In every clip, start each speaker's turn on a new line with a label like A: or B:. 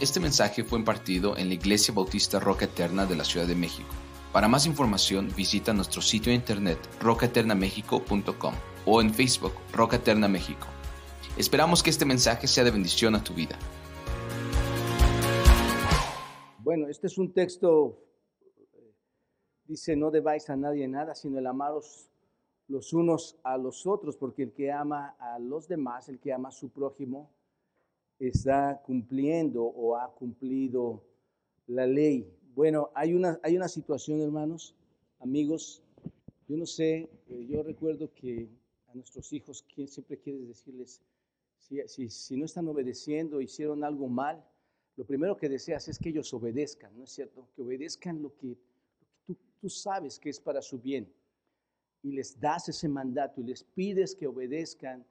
A: Este mensaje fue impartido en la Iglesia Bautista Roca Eterna de la Ciudad de México. Para más información visita nuestro sitio de internet rocaeternamexico.com o en Facebook Roca Eterna México. Esperamos que este mensaje sea de bendición a tu vida.
B: Bueno, este es un texto, dice, no debáis a nadie nada, sino el amaros los unos a los otros, porque el que ama a los demás, el que ama a su prójimo, está cumpliendo o ha cumplido la ley. Bueno, hay una, hay una situación, hermanos, amigos, yo no sé, eh, yo recuerdo que a nuestros hijos siempre quieres decirles, si, si, no están obedeciendo, hicieron algo mal, lo primero que deseas es que ellos obedezcan, ¿no es cierto? Que obedezcan lo que, tú, tú sabes que es para su bien. Y les das ese mandato y les pides que obedezcan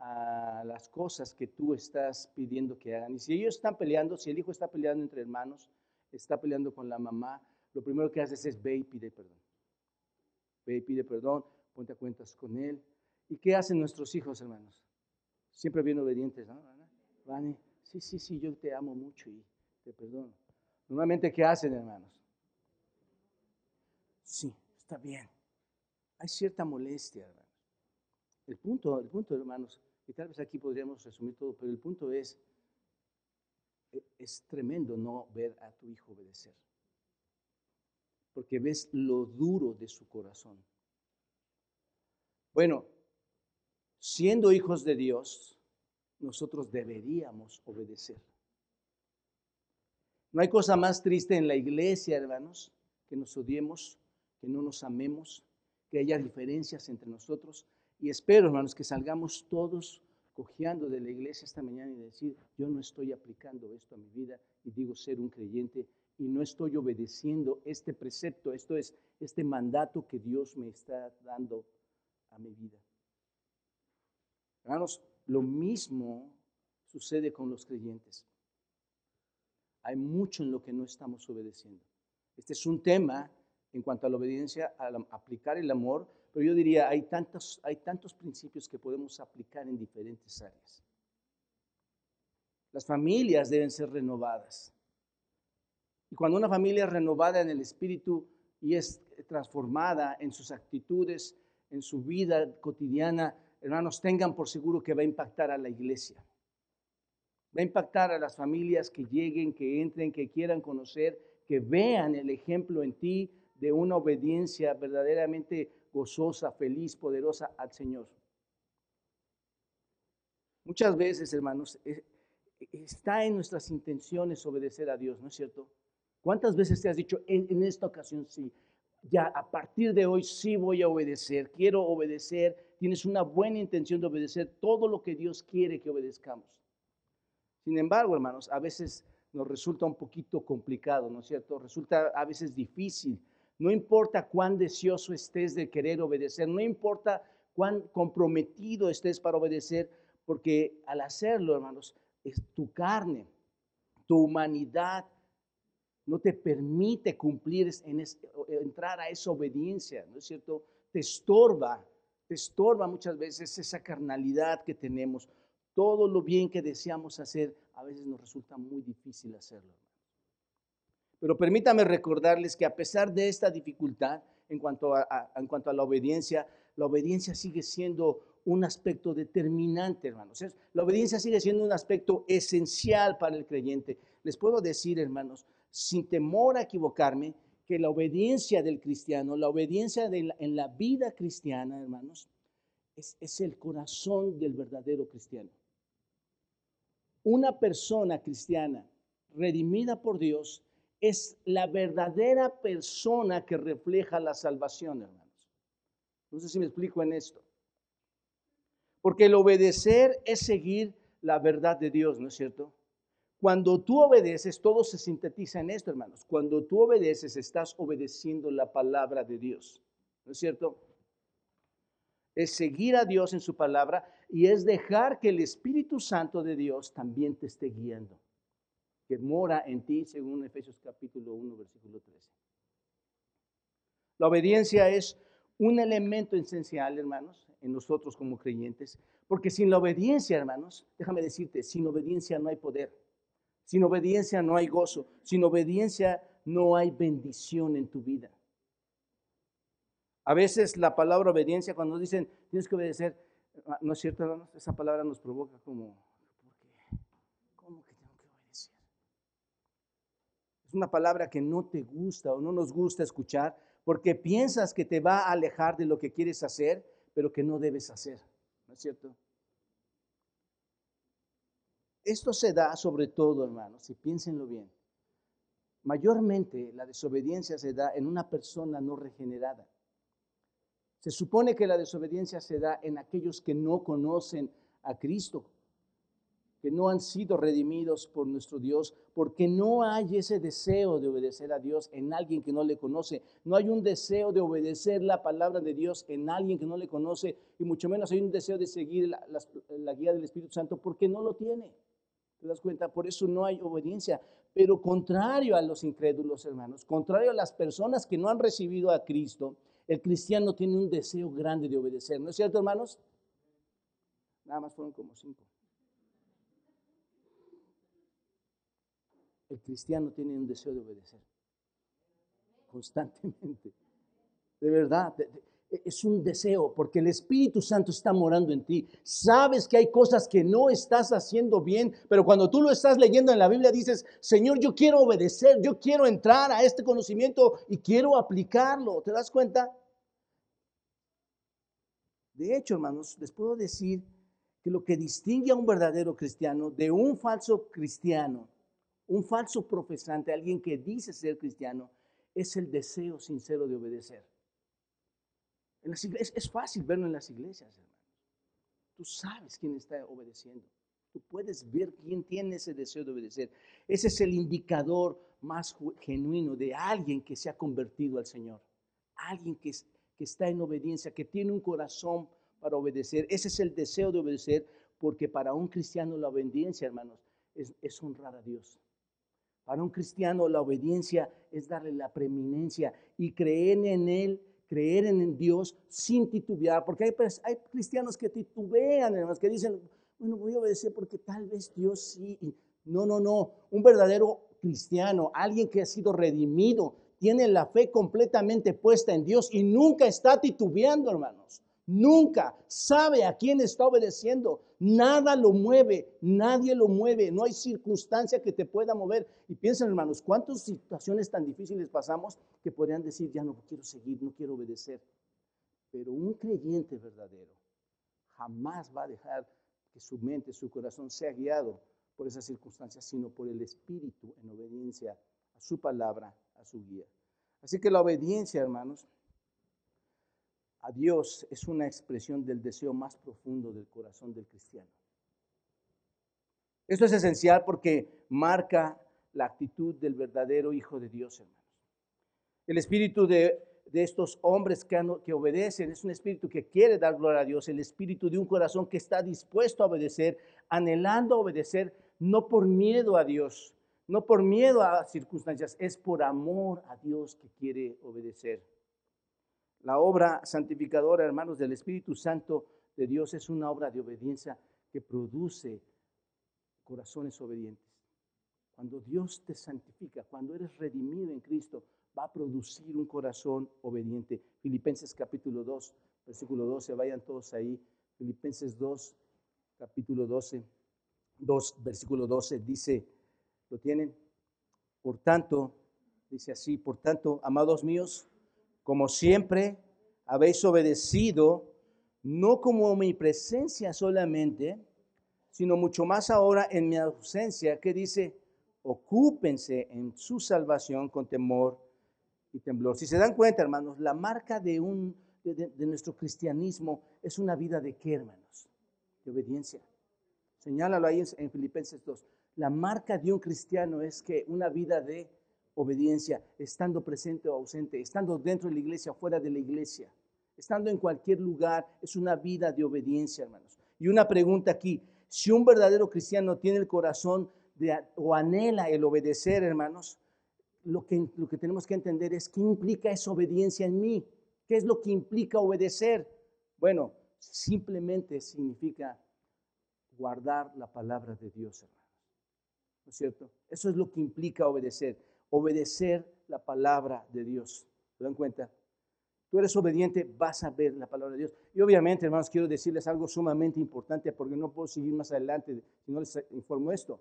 B: a las cosas que tú estás pidiendo que hagan. Y si ellos están peleando, si el hijo está peleando entre hermanos, está peleando con la mamá, lo primero que haces es ve y pide perdón. Ve y pide perdón, ponte a cuentas con él. ¿Y qué hacen nuestros hijos, hermanos? Siempre bien obedientes, ¿no? Sí, sí, sí, yo te amo mucho y te perdono. Normalmente, ¿qué hacen, hermanos? Sí, está bien. Hay cierta molestia, hermanos. El punto, el punto, hermanos, y tal vez aquí podríamos resumir todo, pero el punto es, e, es tremendo no ver a tu hijo obedecer, porque ves lo duro de su corazón. Bueno, siendo hijos de Dios, nosotros deberíamos obedecer. No hay cosa más triste en la iglesia, hermanos, que nos odiemos, que no nos amemos, que haya diferencias entre nosotros, y espero, hermanos, que salgamos todos cojeando de la iglesia esta mañana y decir, yo no estoy aplicando esto a mi vida y digo ser un creyente y no estoy obedeciendo este precepto, esto es este mandato que Dios me está dando a mi vida. Hermanos, lo mismo sucede con los creyentes. Hay mucho en lo que no estamos obedeciendo. Este es un tema en cuanto a la obediencia, al aplicar el amor, pero yo diría, hay tantos, hay tantos principios que podemos aplicar en diferentes áreas. Las familias deben ser renovadas. Y cuando una familia es renovada en el espíritu y es transformada en sus actitudes, en su vida cotidiana, hermanos, tengan por seguro que va a impactar a la iglesia. Va a impactar a las familias que lleguen, que entren, que quieran conocer, que vean el ejemplo en ti de una obediencia verdaderamente gozosa, feliz, poderosa al Señor. Muchas veces, hermanos, eh, está en nuestras intenciones obedecer a Dios, ¿no es cierto? ¿Cuántas veces te has dicho, en, esta ocasión sí, ya a partir de hoy sí voy a obedecer, quiero obedecer, tienes una buena intención de obedecer todo lo que Dios quiere que obedezcamos? Sin embargo, hermanos, a veces nos resulta un poquito complicado, ¿no es cierto? Resulta a veces difícil no importa cuán deseoso estés de querer obedecer, no importa cuán comprometido estés para obedecer, porque al hacerlo, hermanos, es tu carne, tu humanidad no te permite cumplir, en entrar a esa obediencia, ¿no es cierto? Te estorba, te estorba muchas veces esa carnalidad que tenemos. Todo lo bien que deseamos hacer, a veces nos resulta muy difícil hacerlo. Pero permítame recordarles que a pesar de esta dificultad en cuanto a, en cuanto a la obediencia, la obediencia sigue siendo un aspecto determinante, hermanos. La obediencia sigue siendo un aspecto esencial para el creyente. Les puedo decir, hermanos, sin temor a equivocarme, que la obediencia del cristiano, la obediencia en la vida cristiana, hermanos, es, es el corazón del verdadero cristiano. Una persona cristiana redimida por Dios es la verdadera persona que refleja la salvación, hermanos. No sé si me explico en esto. Porque el obedecer es seguir la verdad de Dios, ¿no es cierto? Cuando tú obedeces, todo se sintetiza en esto, hermanos. Cuando tú obedeces, estás obedeciendo la palabra de Dios, ¿no es cierto? Es seguir a Dios en su palabra y es dejar que el Espíritu Santo de Dios también te esté guiando que mora en ti, según Efesios capítulo 1, versículo 13. La obediencia es un elemento esencial, hermanos, en nosotros como creyentes, porque sin la obediencia, hermanos, déjame decirte, sin obediencia no hay poder. Sin obediencia no hay gozo. Sin obediencia no hay bendición en tu vida. A veces la palabra obediencia, cuando dicen tienes que obedecer, ah, no es cierto, hermanos, esa palabra nos provoca como, ¿cómo que tengo que obedecer? Es una palabra que no te gusta o no nos gusta escuchar porque piensas que te va a alejar de lo que quieres hacer, pero que no debes hacer, ¿no es cierto? Esto se da sobre todo, hermanos, y piénsenlo bien. Mayormente la desobediencia se da en una persona no regenerada. Se supone que la desobediencia se da en aquellos que no conocen a Cristo, que no han sido redimidos por nuestro Dios, porque no hay ese deseo de obedecer a Dios en alguien que no le conoce. No hay un deseo de obedecer la palabra de Dios en alguien que no le conoce, y mucho menos hay un deseo de seguir la, guía del Espíritu Santo porque no lo tiene. ¿Te das cuenta? Por eso no hay obediencia. Pero contrario a los incrédulos, hermanos, contrario a las personas que no han recibido a Cristo, el cristiano tiene un deseo grande de obedecer. ¿No es cierto, hermanos? Nada más fueron como cinco. El cristiano tiene un deseo de obedecer constantemente. De verdad, es un deseo, porque el Espíritu Santo está morando en ti. Sabes que hay cosas que no estás haciendo bien, pero cuando tú lo estás leyendo en la Biblia dices, Señor, yo quiero obedecer, yo quiero entrar a este conocimiento y quiero aplicarlo. ¿Te das cuenta? De hecho, hermanos, les puedo decir que lo que distingue a un verdadero cristiano de un falso cristiano, un falso profesante, alguien que dice ser cristiano, es el deseo sincero de obedecer. En las iglesias, es fácil verlo en las iglesias, hermanos. Tú sabes quién está obedeciendo. Tú puedes ver quién tiene ese deseo de obedecer. Ese es el indicador más genuino de alguien que se ha convertido al Señor. Alguien que, está en obediencia, que tiene un corazón para obedecer. Ese es el deseo de obedecer, porque para un cristiano la obediencia, hermanos, es honrar a Dios. Para un cristiano la obediencia es darle la preeminencia y creer en Él creer en Dios sin titubear, porque hay, pues, hay cristianos que titubean, hermanos, que dicen, bueno, voy a obedecer porque tal vez Dios sí. No, no, no. Un verdadero cristiano, alguien que ha sido redimido, tiene la fe completamente puesta en Dios y nunca está titubeando, hermanos. Nunca sabe a quién está obedeciendo. Nada lo mueve, nadie lo mueve. No hay circunstancia que te pueda mover. Y piensen, hermanos, cuántas situaciones tan difíciles pasamos que podrían decir, ya no quiero seguir, no quiero obedecer. Pero un creyente verdadero jamás va a dejar que su mente, su corazón sea guiado por esas circunstancias, sino por el Espíritu en obediencia a su palabra, a su guía. Así que la obediencia, hermanos, a Dios es una expresión del deseo más profundo del corazón del cristiano. Esto es esencial porque marca la actitud del verdadero Hijo de Dios, hermanos. El espíritu de, estos hombres que, que obedecen es un espíritu que quiere dar gloria a Dios, el espíritu de un corazón que está dispuesto a obedecer, anhelando obedecer, no por miedo a Dios, no por miedo a circunstancias, es por amor a Dios que quiere obedecer. La obra santificadora, hermanos, del Espíritu Santo de Dios es una obra de obediencia que produce corazones obedientes. Cuando Dios te santifica, cuando eres redimido en Cristo, va a producir un corazón obediente. Filipenses capítulo 2, versículo 12, vayan todos ahí. Filipenses 2, capítulo 12, 2, versículo 12, dice, ¿lo tienen? Por tanto, dice así, por tanto, amados míos, como siempre habéis obedecido, no como mi presencia solamente, sino mucho más ahora en mi ausencia, que dice, ocúpense en su salvación con temor y temblor. Si se dan cuenta, hermanos, la marca de, un, de, nuestro cristianismo es una vida de qué, hermanos? De obediencia. Señálalo ahí en, en Filipenses 2. La marca de un cristiano es que una vida de obediencia, estando presente o ausente, estando dentro de la iglesia o fuera de la iglesia, estando en cualquier lugar, es una vida de obediencia, hermanos. Y una pregunta aquí, si un verdadero cristiano tiene el corazón de, o anhela el obedecer, hermanos, lo que, lo que tenemos que entender es qué implica esa obediencia en mí. ¿Qué es lo que implica obedecer? Bueno, simplemente significa guardar la palabra de Dios, hermanos. ¿no es cierto? Eso es lo que implica obedecer, obedecer la palabra de Dios. ¿Se dan cuenta? Tú eres obediente, vas a ver la palabra de Dios. Y obviamente, hermanos, quiero decirles algo sumamente importante porque no puedo seguir más adelante si no les informo esto.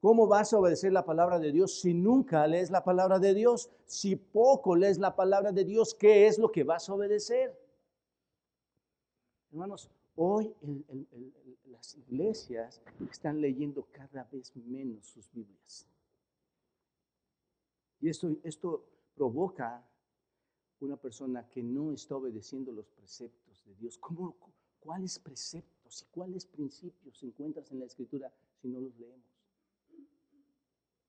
B: ¿Cómo vas a obedecer la palabra de Dios si nunca lees la palabra de Dios? Si poco lees la palabra de Dios, ¿qué es lo que vas a obedecer? Hermanos, hoy las iglesias están leyendo cada vez menos sus Biblias. Y esto, esto provoca una persona que no está obedeciendo los preceptos de Dios. ¿Cómo, ¿Cuáles preceptos y cuáles principios encuentras en la Escritura si no los leemos?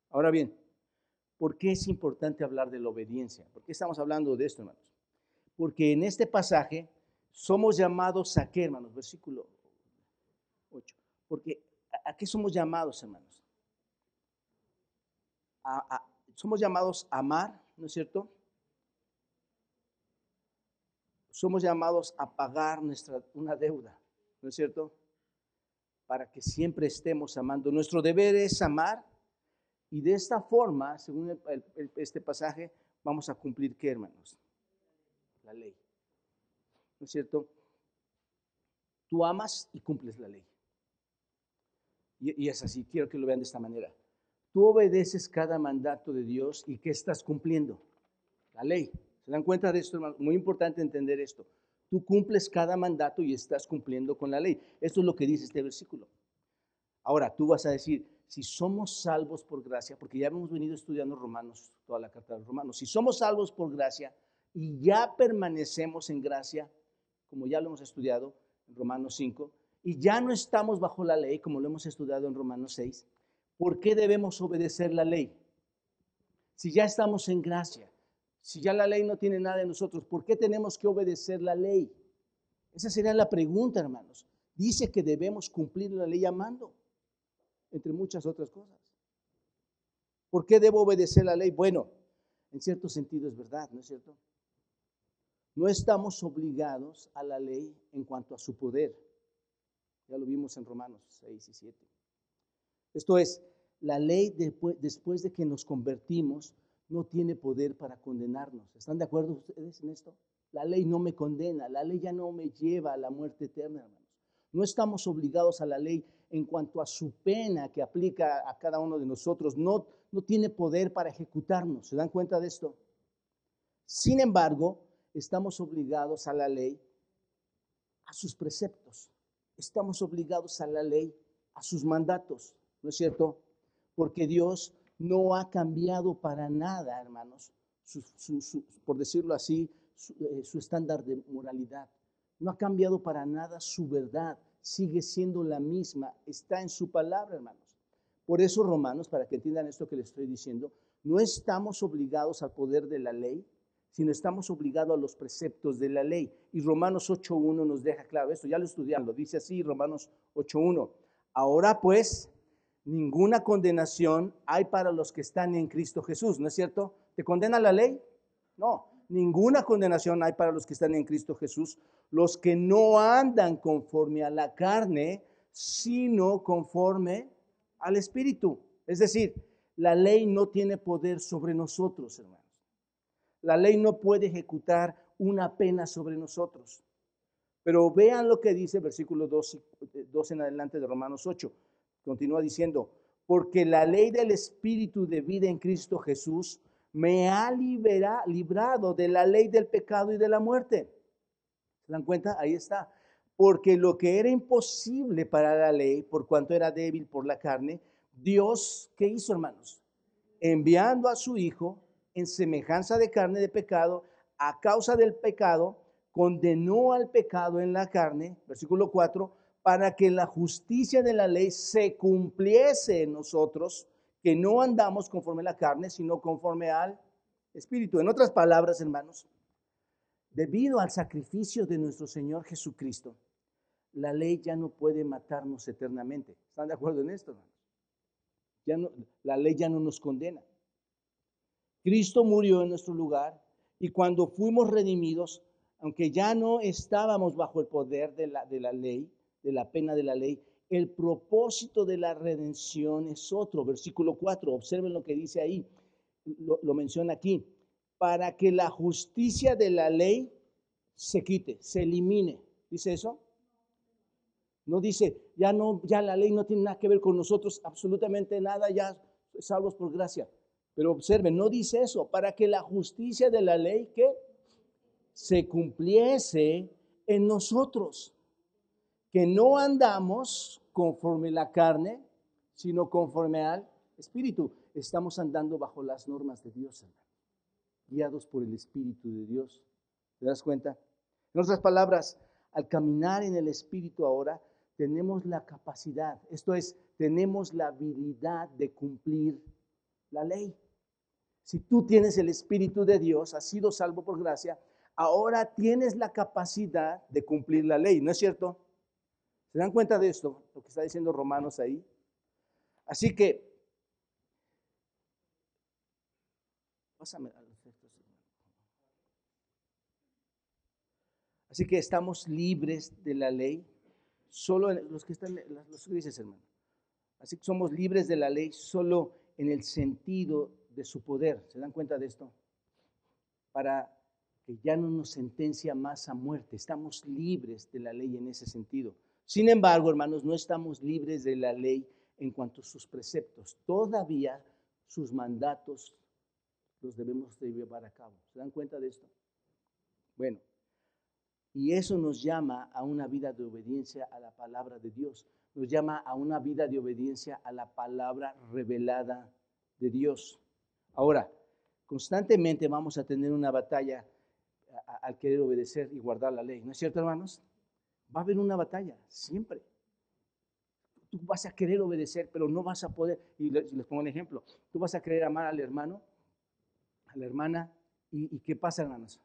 B: Ahora bien, ¿por qué es importante hablar de la obediencia? ¿Por qué estamos hablando de esto, hermanos? Porque en este pasaje somos llamados a qué, hermanos? Versículo 8. Porque ¿a qué somos llamados, hermanos? Somos llamados a amar, ¿no es cierto? Somos llamados a pagar nuestra, una deuda, ¿no es cierto? Para que siempre estemos amando. Nuestro deber es amar y de esta forma, según este pasaje, vamos a cumplir qué, hermanos? La ley. ¿no es cierto? Tú amas y cumples la ley. Y, es así, quiero que lo vean de esta manera. Tú obedeces cada mandato de Dios y ¿qué estás cumpliendo? La ley. ¿Se dan cuenta de esto, hermano? Muy importante entender esto. Tú cumples cada mandato y estás cumpliendo con la ley. Esto es lo que dice este versículo. Ahora, tú vas a decir, si somos salvos por gracia, porque ya hemos venido estudiando Romanos, toda la carta de los Romanos, si somos salvos por gracia y ya permanecemos en gracia, como ya lo hemos estudiado en Romanos 5, y ya no estamos bajo la ley, como lo hemos estudiado en Romanos 6, ¿por qué debemos obedecer la ley? Si ya estamos en gracia, si ya la ley no tiene nada de nosotros, ¿por qué tenemos que obedecer la ley? Esa sería la pregunta, hermanos. Dice que debemos cumplir la ley amando, entre muchas otras cosas. ¿Por qué debo obedecer la ley? Bueno, en cierto sentido es verdad, ¿no es cierto? No estamos obligados a la ley en cuanto a su poder. Ya lo vimos en Romanos 6 y 7. Esto es, la ley después de que nos convertimos no tiene poder para condenarnos. ¿Están de acuerdo ustedes en esto? La ley no me condena, la ley ya no me lleva a la muerte eterna, hermanos. No estamos obligados a la ley en cuanto a su pena que aplica a cada uno de nosotros. No, no tiene poder para ejecutarnos. ¿Se dan cuenta de esto? Sin embargo, estamos obligados a la ley, a sus preceptos. Estamos obligados a la ley, a sus mandatos, ¿no es cierto? Porque Dios no ha cambiado para nada, hermanos, por decirlo así, eh, su estándar de moralidad. No ha cambiado para nada su verdad, sigue siendo la misma, está en su palabra, hermanos. Por eso, Romanos, para que entiendan esto que les estoy diciendo, no estamos obligados al poder de la ley, sino estamos obligados a los preceptos de la ley. Y Romanos 8.1 nos deja claro esto, ya lo estudiamos, lo dice así Romanos 8.1. Ahora pues, ninguna condenación hay para los que están en Cristo Jesús, ¿no es cierto? ¿Te condena la ley? No, ninguna condenación hay para los que están en Cristo Jesús, los que no andan conforme a la carne, sino conforme al Espíritu. Es decir, la ley no tiene poder sobre nosotros, hermano. La ley no puede ejecutar una pena sobre nosotros. Pero vean lo que dice versículo 2, en adelante de Romanos 8. Continúa diciendo, porque la ley del Espíritu de vida en Cristo Jesús me ha librado de la ley del pecado y de la muerte. ¿Se dan cuenta? Ahí está. Porque lo que era imposible para la ley, por cuanto era débil por la carne, Dios, ¿qué hizo, hermanos? Enviando a su Hijo, en semejanza de carne de pecado, a causa del pecado, condenó al pecado en la carne, versículo 4, para que la justicia de la ley se cumpliese en nosotros, que no andamos conforme a la carne, sino conforme al Espíritu. En otras palabras, hermanos, debido al sacrificio de nuestro Señor Jesucristo, la ley ya no puede matarnos eternamente. ¿Están de acuerdo en esto, hermanos? Ya no, la ley ya no nos condena. Cristo murió en nuestro lugar y cuando fuimos redimidos, aunque ya no estábamos bajo el poder de la, de la ley, de la pena de la ley, el propósito de la redención es otro. Versículo 4, observen lo que dice ahí, lo, menciona aquí, para que la justicia de la ley se quite, se elimine. ¿Dice eso? No dice, ya no, ya la ley no tiene nada que ver con nosotros, absolutamente nada, ya salvos por gracia. Pero observen, no dice eso, para que la justicia de la ley que se cumpliese en nosotros, que no andamos conforme la carne, sino conforme al Espíritu. Estamos andando bajo las normas de Dios, guiados por el Espíritu de Dios. ¿Te das cuenta? En otras palabras, al caminar en el Espíritu ahora, tenemos la capacidad, esto es, tenemos la habilidad de cumplir la ley. Si tú tienes el Espíritu de Dios, has sido salvo por gracia, ahora tienes la capacidad de cumplir la ley, ¿no es cierto? ¿Se dan cuenta de esto? Lo que está diciendo Romanos ahí. Así que, pásame a los Así que estamos libres de la ley, solo los que están, los grises, hermano. Así que somos libres de la ley solo en el sentido de su poder. ¿Se dan cuenta de esto? Para que ya no nos sentencia más a muerte. Estamos libres de la ley en ese sentido. Sin embargo, hermanos, no estamos libres de la ley en cuanto a sus preceptos. Todavía sus mandatos los debemos de llevar a cabo. ¿Se dan cuenta de esto? Bueno, y eso nos llama a una vida de obediencia a la palabra de Dios. Nos llama a una vida de obediencia a la palabra revelada de Dios. Ahora, constantemente vamos a tener una batalla al querer obedecer y guardar la ley. ¿No es cierto, hermanos? Va a haber una batalla, siempre. Tú vas a querer obedecer, pero no vas a poder. Y les, pongo un ejemplo. Tú vas a querer amar al hermano, a la hermana, y, ¿qué pasa, hermanos?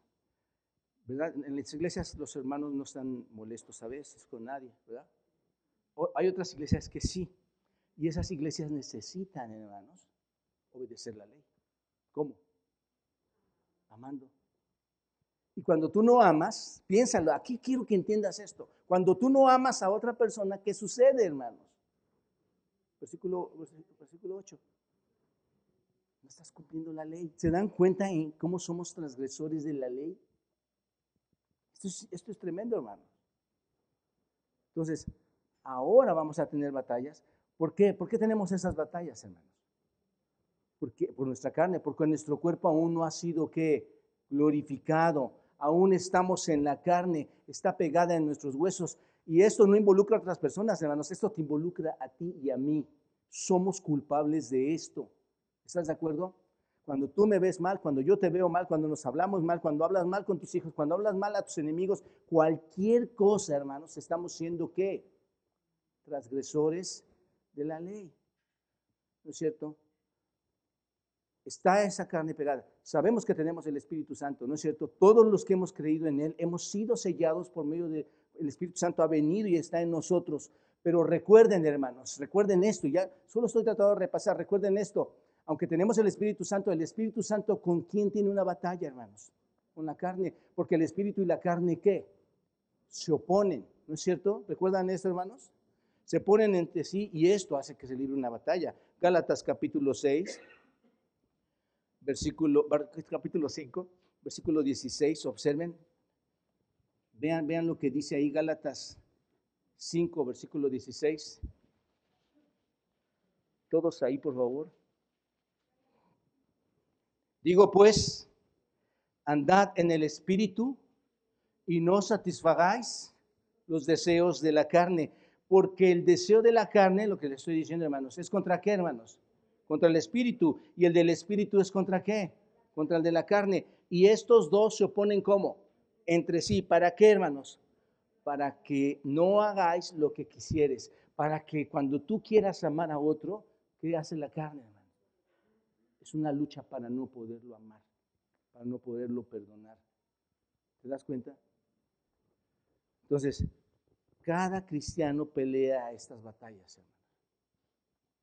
B: En las iglesias los hermanos no están molestos a veces con nadie, ¿verdad? hay otras iglesias que sí. Y esas iglesias necesitan, hermanos, obedecer la ley. ¿Cómo? Amando. Y cuando tú no amas, piénsalo, aquí quiero que entiendas esto. Cuando tú no amas a otra persona, ¿qué sucede, hermanos? Versículo, versículo 8. No estás cumpliendo la ley. ¿Se dan cuenta en cómo somos transgresores de la ley? Esto es, tremendo, hermanos. Entonces, ahora vamos a tener batallas. ¿Por qué? ¿Por qué tenemos esas batallas, hermanos? Porque, por nuestra carne, porque nuestro cuerpo aún no ha sido que glorificado, aún estamos en la carne, está pegada en nuestros huesos. Y esto no involucra a otras personas, hermanos, esto te involucra a ti y a mí. Somos culpables de esto. ¿Estás de acuerdo? Cuando tú me ves mal, cuando yo te veo mal, cuando nos hablamos mal, cuando hablas mal con tus hijos, cuando hablas mal a tus enemigos, cualquier cosa, hermanos, estamos siendo qué? Transgresores de la ley. ¿No es cierto? Está esa carne pegada. Sabemos que tenemos el Espíritu Santo, ¿no es cierto? Todos los que hemos creído en Él hemos sido sellados por medio del Espíritu Santo, ha venido y está en nosotros. Pero recuerden, hermanos, recuerden esto, ya solo estoy tratando de repasar, recuerden esto. Aunque tenemos el Espíritu Santo, el Espíritu Santo, ¿con quién tiene una batalla, hermanos? Con la carne. Porque el Espíritu y la carne, ¿qué? Se oponen, ¿no es cierto? ¿Recuerdan esto, hermanos? Se ponen entre sí y esto hace que se libre una batalla. Gálatas capítulo 6 versículo, capítulo 5, versículo 16, observen. Vean, vean lo que dice ahí Gálatas 5, versículo 16. Todos ahí, por favor. Digo pues, andad en el espíritu y no satisfagáis los deseos de la carne, porque el deseo de la carne, lo que le estoy diciendo, hermanos, es contra qué, hermanos? Contra el espíritu, y el del espíritu es contra qué? Contra el de la carne. Y estos dos se oponen como? Entre sí. ¿Para qué, hermanos? Para que no hagáis lo que quisieres. Para que cuando tú quieras amar a otro, ¿qué hace la carne, hermano? Es una lucha para no poderlo amar, para no poderlo perdonar. ¿Te das cuenta? Entonces, cada cristiano pelea estas batallas, hermano.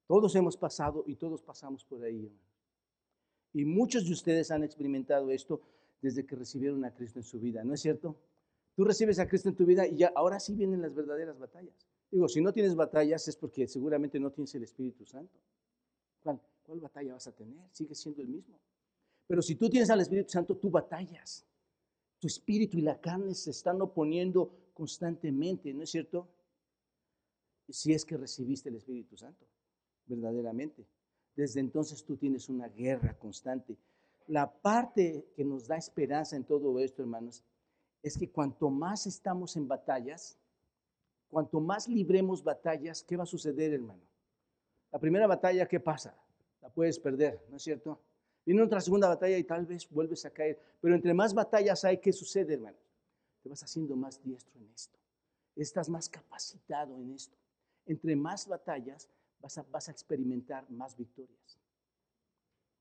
B: Todos hemos pasado y todos pasamos por ahí. Y muchos de ustedes han experimentado esto desde que recibieron a Cristo en su vida, ¿no es cierto? Tú recibes a Cristo en tu vida y ya ahora sí vienen las verdaderas batallas. Digo, si no tienes batallas es porque seguramente no tienes el Espíritu Santo. ¿Cuál, cuál batalla vas a tener? Sigue siendo el mismo. Pero si tú tienes al Espíritu Santo, tú batallas. Tu espíritu y la carne se están oponiendo constantemente, ¿no es cierto? Si es que recibiste el Espíritu Santo, verdaderamente. Desde entonces tú tienes una guerra constante. La parte que nos da esperanza en todo esto, hermanos, es que cuanto más estamos en batallas, cuanto más libremos batallas, ¿qué va a suceder, hermano? La primera batalla, ¿qué pasa? La puedes perder, ¿no es cierto? Viene otra segunda batalla y tal vez vuelves a caer. Pero entre más batallas hay, ¿qué sucede, hermano? Te vas haciendo más diestro en esto. Estás más capacitado en esto. Entre más batallas vas a, vas a experimentar más victorias.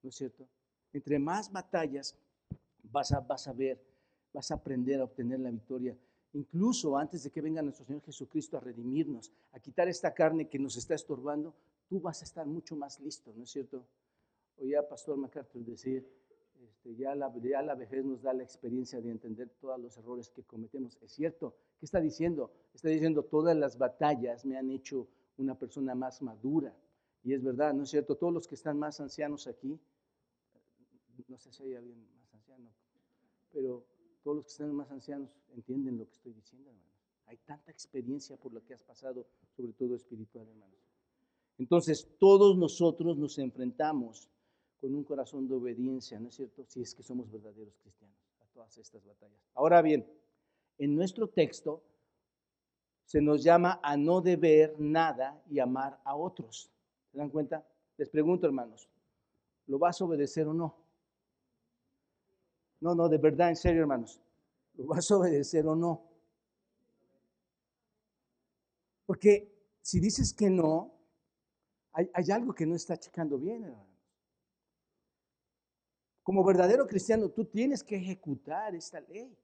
B: ¿No es cierto? Entre más batallas vas a, vas a ver, vas a aprender a obtener la victoria. Incluso antes de que venga nuestro Señor Jesucristo a redimirnos, a quitar esta carne que nos está estorbando, tú vas a estar mucho más listo, ¿no es cierto? Oía a Pastor MacArthur decir, este, ya, la, ya la vejez nos da la experiencia de entender todos los errores que cometemos. Es cierto, ¿qué está diciendo? Está diciendo, todas las batallas me han hecho una persona más madura. Y es verdad, ¿no es cierto? Todos los que están más ancianos aquí, no sé si hay alguien más anciano, pero todos los que están más ancianos entienden lo que estoy diciendo, hermanos. Hay tanta experiencia por la que has pasado, sobre todo espiritual, hermanos. Entonces, todos nosotros nos enfrentamos con un corazón de obediencia, ¿no es cierto? Si es que somos verdaderos cristianos a todas estas batallas. Ahora bien, en nuestro texto se nos llama a no deber nada y amar a otros. ¿Se dan cuenta? Les pregunto, hermanos, ¿lo vas a obedecer o no? No, no, de verdad, en serio, hermanos, ¿lo vas a obedecer o no? Porque si dices que no, hay, algo que no está checando bien, hermano. Como verdadero cristiano, tú tienes que ejecutar esta ley.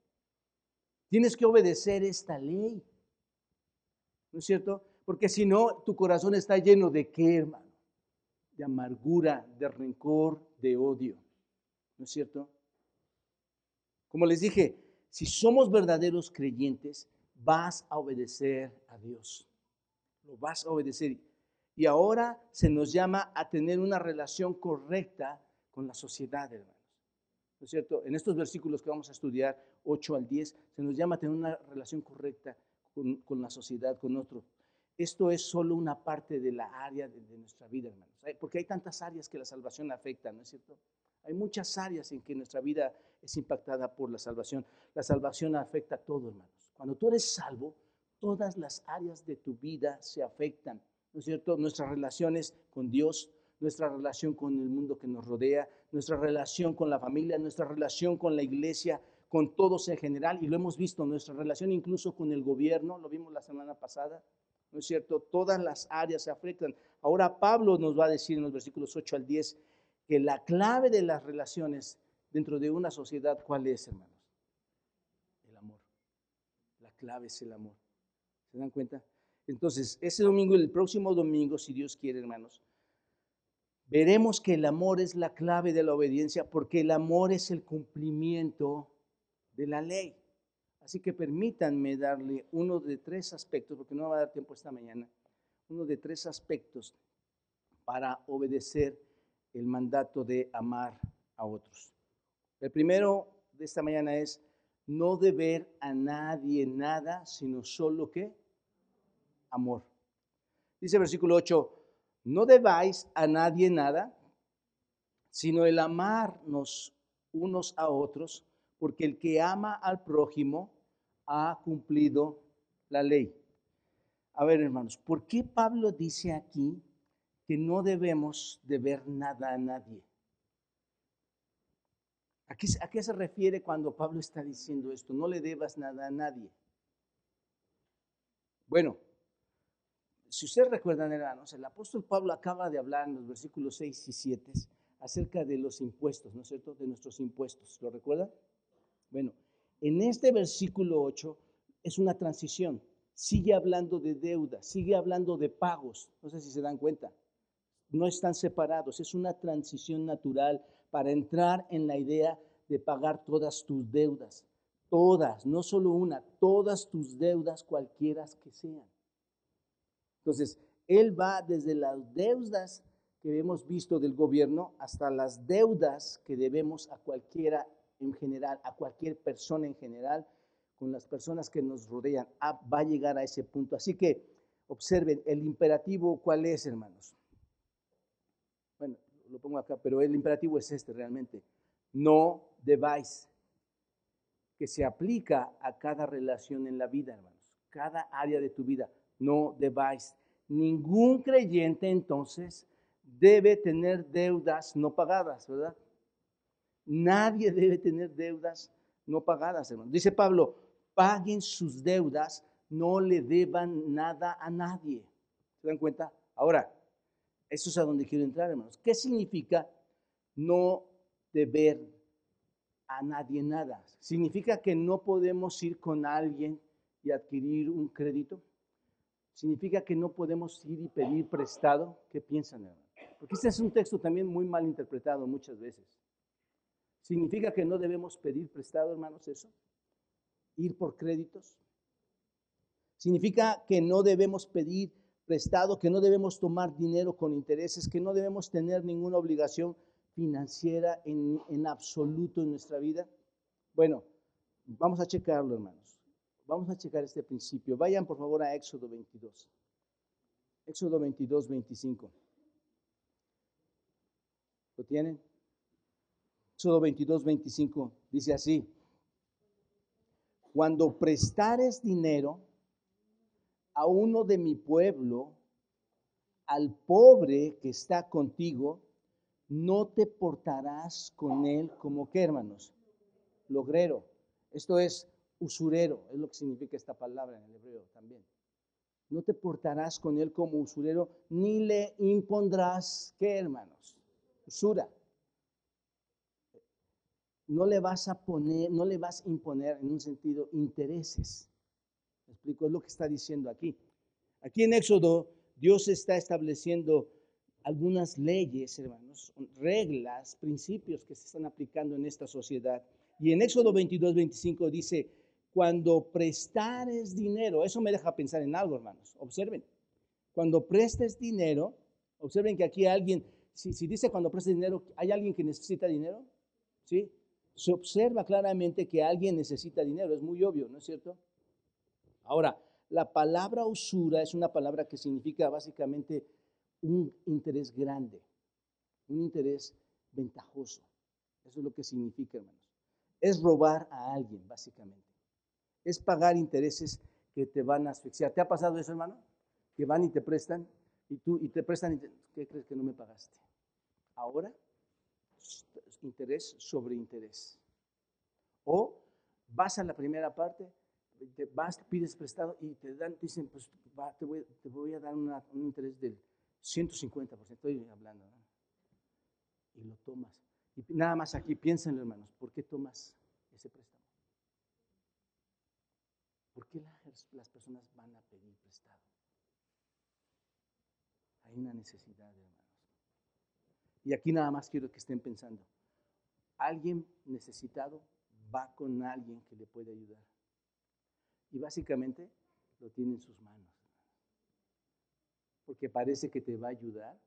B: Tienes que obedecer esta ley. ¿No es cierto? Porque si no, tu corazón está lleno de qué, hermano? De amargura, de rencor, de odio. ¿No es cierto? Como les dije, si somos verdaderos creyentes, vas a obedecer a Dios. Lo vas a obedecer. Y ahora se nos llama a tener una relación correcta con la sociedad, hermano es cierto? En estos versículos que vamos a estudiar, 8 al 10, se nos llama a tener una relación correcta con, la sociedad, con otro. Esto es solo una parte de la área de, nuestra vida, hermanos. Porque hay tantas áreas que la salvación afecta, ¿no es cierto? Hay muchas áreas en que nuestra vida es impactada por la salvación. La salvación afecta a todo, hermanos. Cuando tú eres salvo, todas las áreas de tu vida se afectan, ¿no es cierto? Nuestras relaciones con Dios, nuestra relación con el mundo que nos rodea, nuestra relación con la familia, nuestra relación con la iglesia, con todos en general, y lo hemos visto, nuestra relación incluso con el gobierno, lo vimos la semana pasada, ¿no es cierto? Todas las áreas se afectan. Ahora Pablo nos va a decir en los versículos 8 al 10 que la clave de las relaciones dentro de una sociedad, ¿cuál es, hermanos? El amor. La clave es el amor. ¿Se dan cuenta? Entonces, ese domingo, el próximo domingo, si Dios quiere, hermanos, veremos que el amor es la clave de la obediencia porque el amor es el cumplimiento de la ley. Así que permítanme darle uno de tres aspectos, porque no va a dar tiempo esta mañana, uno de tres aspectos para obedecer el mandato de amar a otros. El primero de esta mañana es no deber a nadie nada, sino solo que amor. Dice el versículo 8, no debáis a nadie nada, sino el amarnos unos a otros, porque el que ama al prójimo ha cumplido la ley. A ver, hermanos, ¿por qué Pablo dice aquí que no debemos deber nada a nadie? ¿A qué, ¿A qué, se refiere cuando Pablo está diciendo esto? No le debas nada a nadie. Bueno, si ustedes recuerdan, hermanos, el apóstol Pablo acaba de hablar en los versículos 6 y 7 acerca de los impuestos, ¿no es cierto? De nuestros impuestos. ¿Lo recuerdan? Bueno, en este versículo 8 es una transición. Sigue hablando de deuda, sigue hablando de pagos. No sé si se dan cuenta. No están separados. Es una transición natural para entrar en la idea de pagar todas tus deudas. Todas, no solo una, todas tus deudas, cualquiera que sean. Entonces, Él va desde las deudas que hemos visto del gobierno hasta las deudas que debemos a cualquiera en general, a cualquier persona en general, con las personas que nos rodean. Ah, va a llegar a ese punto. Así que observen, el imperativo, ¿cuál es, hermanos? Bueno, lo pongo acá, pero el imperativo es este realmente. No debáis, que se aplica a cada relación en la vida, hermanos, cada área de tu vida. No debáis. Ningún creyente entonces debe tener deudas no pagadas, ¿verdad? Nadie debe tener deudas no pagadas, hermanos. Dice Pablo, paguen sus deudas, no le deban nada a nadie. ¿Se dan cuenta? Ahora, eso es a donde quiero entrar, hermanos. ¿Qué significa no deber a nadie nada? ¿Significa que no podemos ir con alguien y adquirir un crédito? ¿Significa que no podemos ir y pedir prestado? ¿Qué piensan, hermanos? Porque este es un texto también muy mal interpretado muchas veces. ¿Significa que no debemos pedir prestado, hermanos, eso? ¿Ir por créditos? ¿Significa que no debemos pedir prestado, que no debemos tomar dinero con intereses, que no debemos tener ninguna obligación financiera en, en absoluto en nuestra vida? Bueno, vamos a checarlo, hermanos. Vamos a checar este principio. Vayan por favor a Éxodo 22. Éxodo 22, 25. ¿Lo tienen? Éxodo 22, 25 dice así. Cuando prestares dinero a uno de mi pueblo, al pobre que está contigo, no te portarás con él como que, hermanos, logrero. Esto es usurero, es lo que significa esta palabra en el hebreo también. No te portarás con él como usurero, ni le impondrás, ¿qué, hermanos? Usura no le vas a poner, no le vas a imponer en un sentido intereses. ¿Me explico? Lo que está diciendo aquí. Aquí en Éxodo, Dios está estableciendo algunas leyes, hermanos, reglas, principios que se están aplicando en esta sociedad. Y en Éxodo 22, 25 dice, cuando prestares dinero, eso me deja pensar en algo, hermanos. Observen, cuando prestes dinero, observen que aquí alguien, si, si dice cuando prestes dinero, ¿hay alguien que necesita dinero? ¿Sí? Se observa claramente que alguien necesita dinero, es muy obvio, ¿no es cierto? Ahora, la palabra usura es una palabra que significa básicamente un interés grande, un interés ventajoso. Eso es lo que significa, hermanos. Es robar a alguien, básicamente. Es pagar intereses que te van a asfixiar. ¿Te ha pasado eso, hermano? Que van y te prestan y tú y te prestan y ¿qué crees que no me pagaste? Ahora interés sobre interés. O vas a la primera parte, te vas, pides prestado y te dan, dicen, pues te, voy, a dar un interés del 150%, estoy hablando, y lo tomas. Y nada más aquí, piénsenlo hermanos, ¿por qué tomas ese préstamo? ¿Por qué las, las personas van a pedir prestado? Hay una necesidad, hermanos. Y aquí nada más quiero que estén pensando, alguien necesitado va con alguien que le puede ayudar. Y básicamente lo tiene en sus manos. Porque parece que te va a ayudar,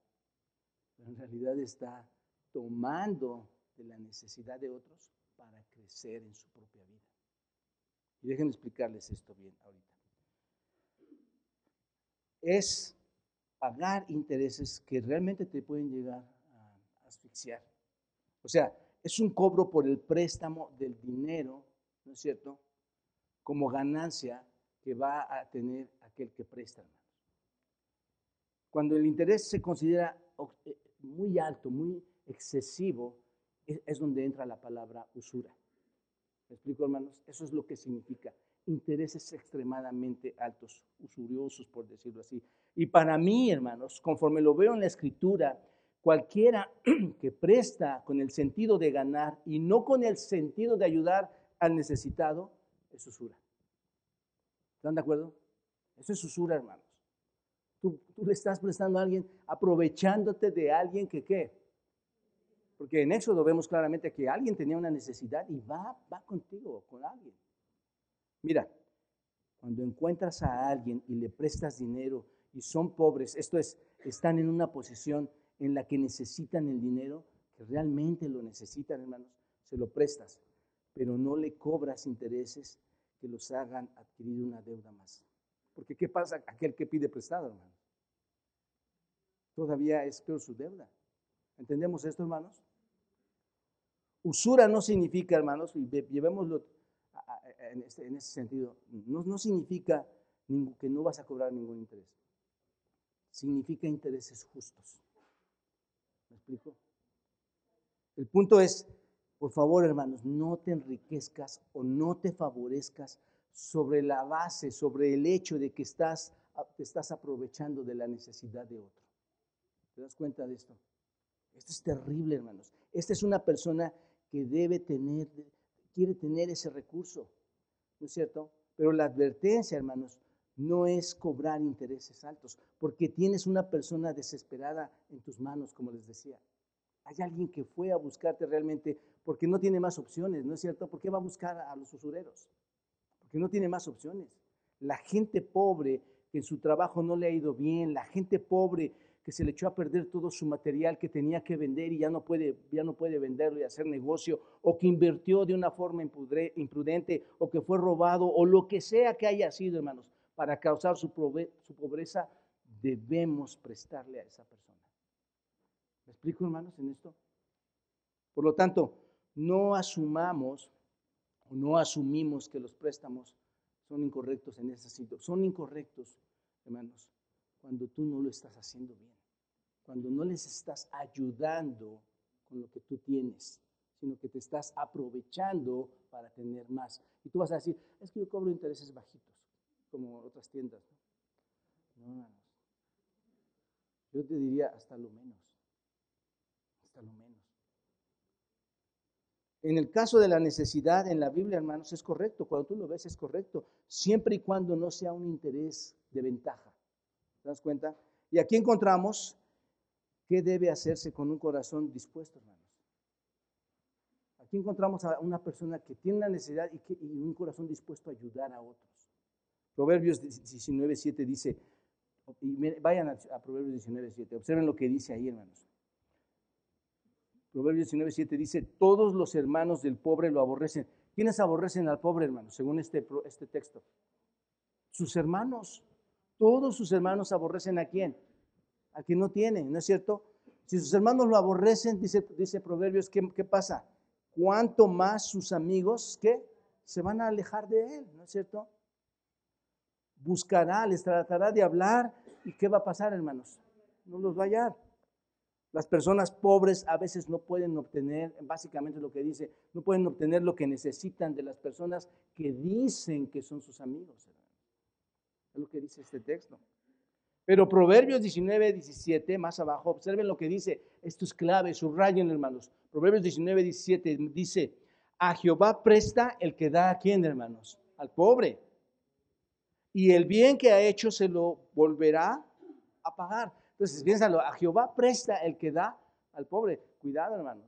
B: pero en realidad está tomando de la necesidad de otros para crecer en su propia vida. Y déjenme explicarles esto bien ahorita. Es pagar intereses que realmente te pueden llegar a asfixiar. O sea, es un cobro por el préstamo del dinero, ¿no es cierto? Como ganancia que va a tener aquel que presta. Cuando el interés se considera eh, muy alto, muy excesivo, es donde entra la palabra usura. ¿Me explico, hermanos? Eso es lo que significa. Intereses extremadamente altos, usuriosos, por decirlo así. Y para mí, hermanos, conforme lo veo en la escritura, Cualquiera que presta con el sentido de ganar y no con el sentido de ayudar al necesitado, es usura. ¿Están de acuerdo? Eso es usura, hermanos. Tú, le estás prestando a alguien aprovechándote de alguien que qué. Porque en Éxodo vemos claramente que alguien tenía una necesidad y va, va contigo, con alguien. Mira, cuando encuentras a alguien y le prestas dinero y son pobres, esto es, están en una posición en la que necesitan el dinero, que realmente lo necesitan, hermanos, se lo prestas, pero no le cobras intereses que los hagan adquirir una deuda más. Porque ¿qué pasa aquel que pide prestado, hermano? Todavía es peor su deuda. ¿Entendemos esto, hermanos? Usura no significa, hermanos, y llevémoslo este, en, ese sentido, no, no significa que no vas a cobrar ningún interés. Significa intereses justos. ¿Me explico? El punto es, por favor, hermanos, no te enriquezcas o no te favorezcas sobre la base, sobre el hecho de que estás, te estás aprovechando de la necesidad de otro. ¿Te das cuenta de esto? Esto es terrible, hermanos. Esta es una persona que debe tener, quiere tener ese recurso, ¿no es cierto? Pero la advertencia, hermanos, no es cobrar intereses altos, porque tienes una persona desesperada en tus manos, como les decía. Hay alguien que fue a buscarte realmente porque no tiene más opciones, ¿no es cierto? ¿Por qué va a buscar a los usureros? Porque no tiene más opciones. La gente pobre que en su trabajo no le ha ido bien, la gente pobre que se le echó a perder todo su material que tenía que vender y ya no puede, ya no puede venderlo y hacer negocio, o que invirtió de una forma imprudente, o que fue robado, o lo que sea que haya sido, hermanos, para causar su, pobreza, debemos prestarle a esa persona. ¿Me explico, hermanos, en esto? Por lo tanto, no asumamos o no asumimos que los préstamos son incorrectos en ese sitio. Son incorrectos, hermanos, cuando tú no lo estás haciendo bien, cuando no les estás ayudando con lo que tú tienes, sino que te estás aprovechando para tener más. Y tú vas a decir, es que yo cobro intereses bajitos, como otras tiendas. No, no, Yo te diría hasta lo menos, hasta lo menos. En el caso de la necesidad en la Biblia, hermanos, es correcto. Cuando tú lo ves, es correcto. Siempre y cuando no sea un interés de ventaja. ¿Te das cuenta? Y aquí encontramos qué debe hacerse con un corazón dispuesto, hermanos. Aquí encontramos a una persona que tiene una necesidad y, que, un corazón dispuesto a ayudar a otros. Proverbios 19.7 dice, vayan a, a Proverbios 19.7, observen lo que dice ahí, hermanos. Proverbios 19, dice, todos los hermanos del pobre lo aborrecen. ¿Quiénes aborrecen al pobre, hermano, según este, este texto? Sus hermanos. Todos sus hermanos aborrecen a quién? A quien no tiene, ¿no es cierto? Si sus hermanos lo aborrecen, dice, dice Proverbios, ¿qué, ¿qué pasa? Cuanto más sus amigos, ¿qué? Se van a alejar de él, ¿no es cierto? Buscará, les tratará de hablar. ¿Y qué va a pasar, hermanos? No los va a hallar. Las personas pobres a veces no pueden obtener, básicamente lo que dice, no pueden obtener lo que necesitan de las personas que dicen que son sus amigos. Es lo que dice este texto. Pero Proverbios 19, 17, más abajo, observen lo que dice. Esto es clave, subrayen hermanos. Proverbios 19, 17 dice, a Jehová presta el que da a quién, hermanos? Al pobre. Y el bien que ha hecho se lo volverá a pagar. Entonces, piénsalo, a Jehová presta el que da al pobre. Cuidado, hermanos.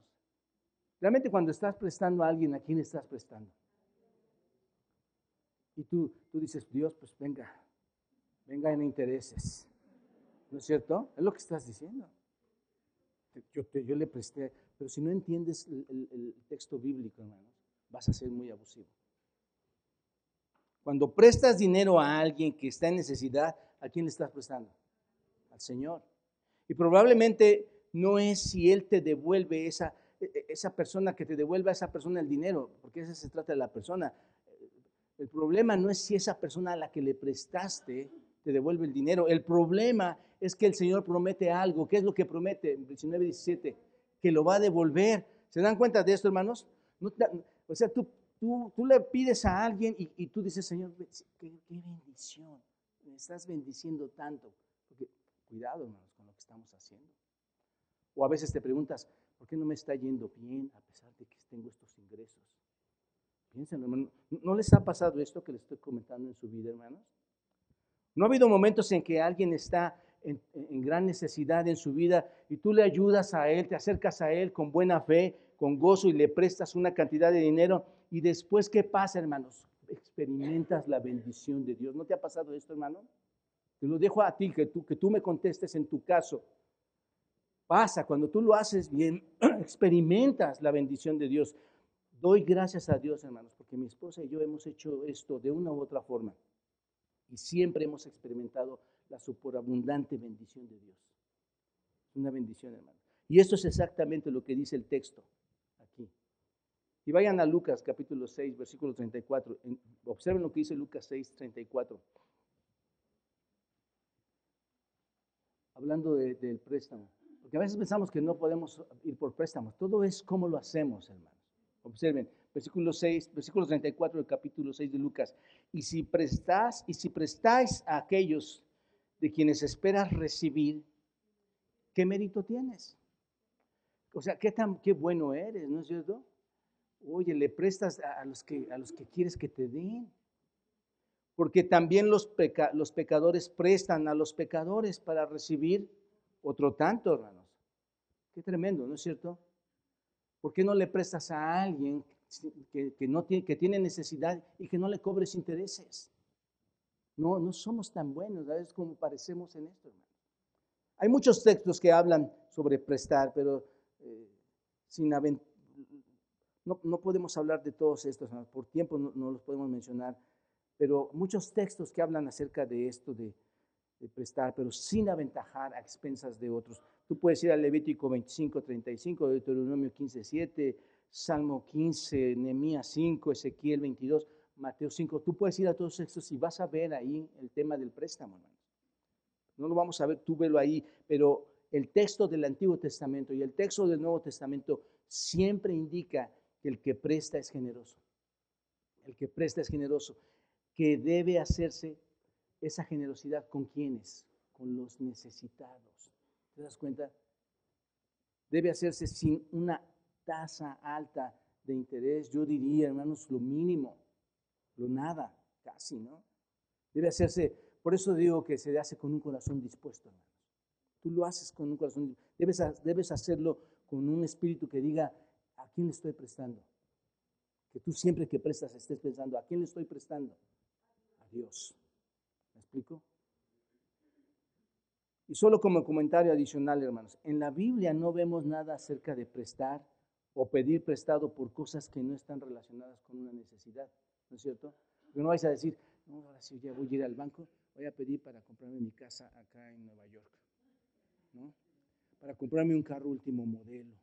B: Realmente cuando estás prestando a alguien, ¿a quién estás prestando? Y tú, tú dices, Dios, pues venga, venga en intereses. ¿No es cierto? Es lo que estás diciendo. Yo, yo le presté, pero si no entiendes el, el texto bíblico, hermanos, vas a ser muy abusivo. Cuando prestas dinero a alguien que está en necesidad, ¿a quién le estás prestando? Señor. Y probablemente no es si Él te devuelve esa, e, e, esa persona que te devuelva a esa persona el dinero, porque ese se trata de la persona. El problema no es si esa persona a la que le prestaste te devuelve el dinero. El problema es que el Señor promete algo. ¿Qué es lo que promete? 19, 17. Que lo va a devolver. ¿Se dan cuenta de esto, hermanos? o sea, tú, tú, le pides a alguien y, tú dices, Señor, qué, bendición. Me estás bendiciendo tanto. Cuidado, hermanos, con lo que estamos haciendo. O a veces te preguntas, ¿por qué no me está yendo bien a pesar de que tengo estos ingresos? Piensen, hermano, ¿no les ha pasado esto que les estoy comentando en su vida, hermanos? ¿No ha habido momentos en que alguien está en, gran necesidad en su vida y tú le ayudas a él, te acercas a él con buena fe, con gozo y le prestas una cantidad de dinero y después, ¿qué pasa, hermanos? Experimentas la bendición de Dios. ¿No te ha pasado esto, hermano? Te lo dejo a ti, que tú, que tú me contestes en tu caso. Pasa, cuando tú lo haces bien, experimentas la bendición de Dios. Doy gracias a Dios, hermanos, porque mi esposa y yo hemos hecho esto de una u otra forma. Y siempre hemos experimentado la superabundante bendición de Dios. Una bendición, hermano. Y esto es exactamente lo que dice el texto. Y vayan a Lucas capítulo 6, versículo 34. Observen lo que dice Lucas 6, 34. Hablando del préstamo. Porque a veces pensamos que no podemos ir por préstamos. Todo es cómo lo hacemos, hermanos. Observen, versículo 6, versículo 34 del capítulo 6 de Lucas. Y si prestás, y si prestáis a aquellos de quienes esperas recibir, ¿qué mérito tienes? O sea, qué tan qué bueno eres, ¿no es cierto? Oye, le prestas a, los que a los que quieres que te den. Porque también los, los pecadores prestan a los pecadores para recibir otro tanto, hermanos. Qué tremendo, ¿no es cierto? ¿Por qué no le prestas a alguien que, no tiene, que tiene necesidad y que no le cobres intereses? No, no somos tan buenos, ¿sabes? Como parecemos en esto, hermano. Hay muchos textos que hablan sobre prestar, pero eh, sin no, no, podemos hablar de todos estos, por tiempo no, no, los podemos mencionar, pero muchos textos que hablan acerca de esto, de, de prestar, pero sin aventajar a expensas de otros. Tú puedes ir a Levítico 25, 35, Deuteronomio 15, 7, Salmo 15, Nehemías 5, Ezequiel 22, Mateo 5. Tú puedes ir a todos estos y vas a ver ahí el tema del préstamo. No lo vamos a ver, tú velo ahí, pero el texto del Antiguo Testamento y el texto del Nuevo Testamento siempre indica que el que presta es generoso. El que presta es generoso, que debe hacerse esa generosidad con quienes, con los necesitados. ¿Te das cuenta? Debe hacerse sin una tasa alta de interés, yo diría, hermanos, lo mínimo, lo nada, casi, ¿no? Debe hacerse, por eso digo que se hace con un corazón dispuesto, hermanos. Tú lo haces con un corazón, debes, debes hacerlo con un espíritu que diga, ¿a quién le estoy prestando? Que tú siempre que prestas estés pensando, ¿a quién le estoy prestando? A Dios explico? Y solo como comentario adicional, hermanos, en la Biblia no vemos nada acerca de prestar o pedir prestado por cosas que no están relacionadas con una necesidad, ¿no es cierto? no vais a decir, no, ahora sí ya voy a ir al banco, voy a pedir para comprarme mi casa acá en Nueva York, ¿no? Para comprarme un carro último modelo.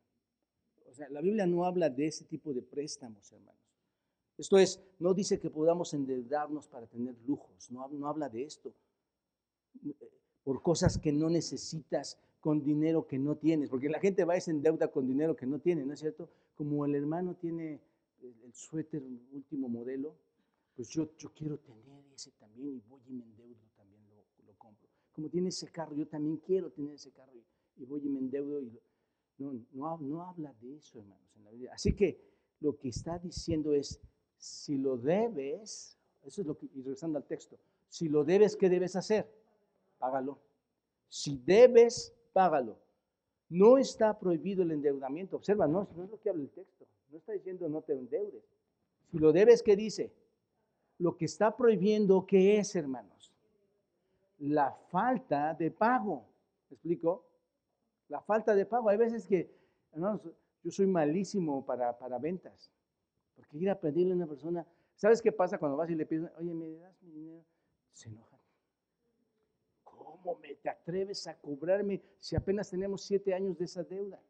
B: O sea, la Biblia no habla de ese tipo de préstamos, hermanos. Esto es, no dice que podamos endeudarnos para tener lujos, no, no habla de esto. Por cosas que no necesitas con dinero que no tienes, porque la gente va y se endeuda con dinero que no tiene, ¿no es cierto? Como el hermano tiene el, suéter último modelo, pues yo, yo quiero tener ese también y voy y me endeudo también, lo, compro. Como tiene ese carro, yo también quiero tener ese carro y, voy y me endeudo. Y no, no, no habla de eso, hermanos, en la vida. Así que lo que está diciendo es, si lo debes, eso es lo que, y regresando al texto, si lo debes, ¿qué debes hacer? Págalo. Si debes, págalo. No está prohibido el endeudamiento. Observa, no, no es lo que habla el texto. No está diciendo no te endeudes. Si lo debes, ¿qué dice? Lo que está prohibiendo, ¿qué es, hermanos? La falta de pago. ¿Me explico? La falta de pago. Hay veces que, yo soy malísimo para, para ventas. Porque ir a pedirle a una persona, ¿sabes qué pasa cuando vas y le pides, oye, ¿me das mi dinero? Se enojan. ¿Cómo me te atreves a cobrarme si apenas tenemos siete años de esa deuda?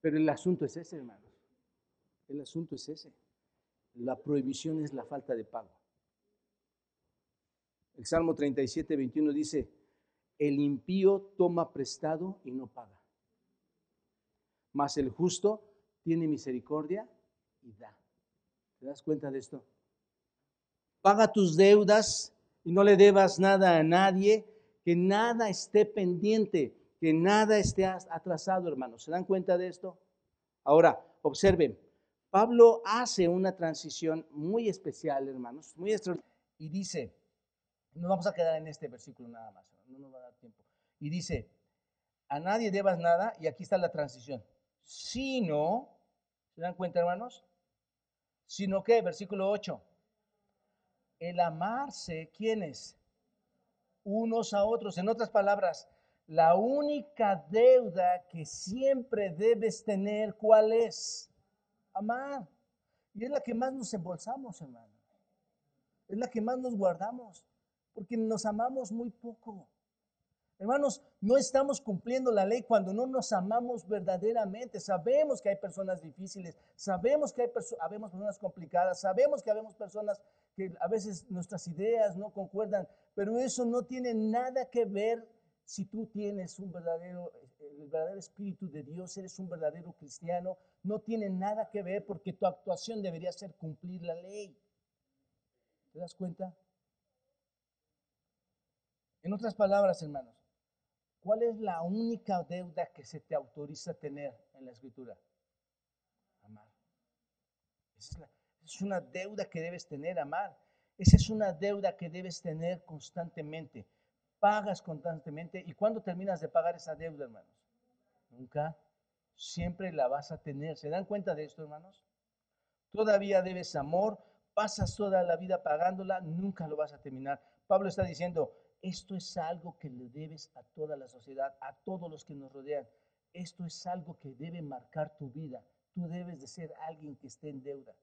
B: Pero el asunto es ese, hermanos. El asunto es ese. La prohibición es la falta de pago. El Salmo 37, 21 dice, el impío toma prestado y no paga mas el justo tiene misericordia y da. ¿Te das cuenta de esto? Paga tus deudas y no le debas nada a nadie, que nada esté pendiente, que nada esté atrasado, hermanos. ¿Se dan cuenta de esto? Ahora, observen, Pablo hace una transición muy especial, hermanos, muy extraordinaria, y dice, no vamos a quedar en este versículo nada más, no nos va a dar tiempo. Y dice, a nadie debas nada, y aquí está la transición sino, ¿se dan cuenta hermanos? Sino que, versículo 8, el amarse, ¿quiénes? Unos a otros. En otras palabras, la única deuda que siempre debes tener, ¿cuál es? Amar. Y es la que más nos embolsamos, hermano. Es la que más nos guardamos, porque nos amamos muy poco. Hermanos, no estamos cumpliendo la ley cuando no nos amamos verdaderamente. Sabemos que hay personas difíciles, sabemos que hay personas complicadas, sabemos que habemos personas que a veces nuestras ideas no concuerdan, pero eso no tiene nada que ver si tú tienes un verdadero, el verdadero espíritu de Dios, eres un verdadero cristiano, no tiene nada que ver porque tu actuación debería ser cumplir la ley. ¿Te das cuenta? En otras palabras, hermanos, ¿Cuál es la única deuda que se te autoriza tener en la escritura? Amar. Esa es, una deuda que debes tener, amar. Esa es una deuda que debes tener constantemente. Pagas constantemente. ¿Y cuándo terminas de pagar esa deuda, hermanos? Nunca. Siempre la vas a tener. ¿Se dan cuenta de esto, hermanos? Todavía debes amor. Pasas toda la vida pagándola. Nunca lo vas a terminar. Pablo está diciendo, esto es algo que le debes a toda la sociedad, a todos los que nos rodean. Esto es algo que debe marcar tu vida. Tú debes de ser alguien que esté en deuda.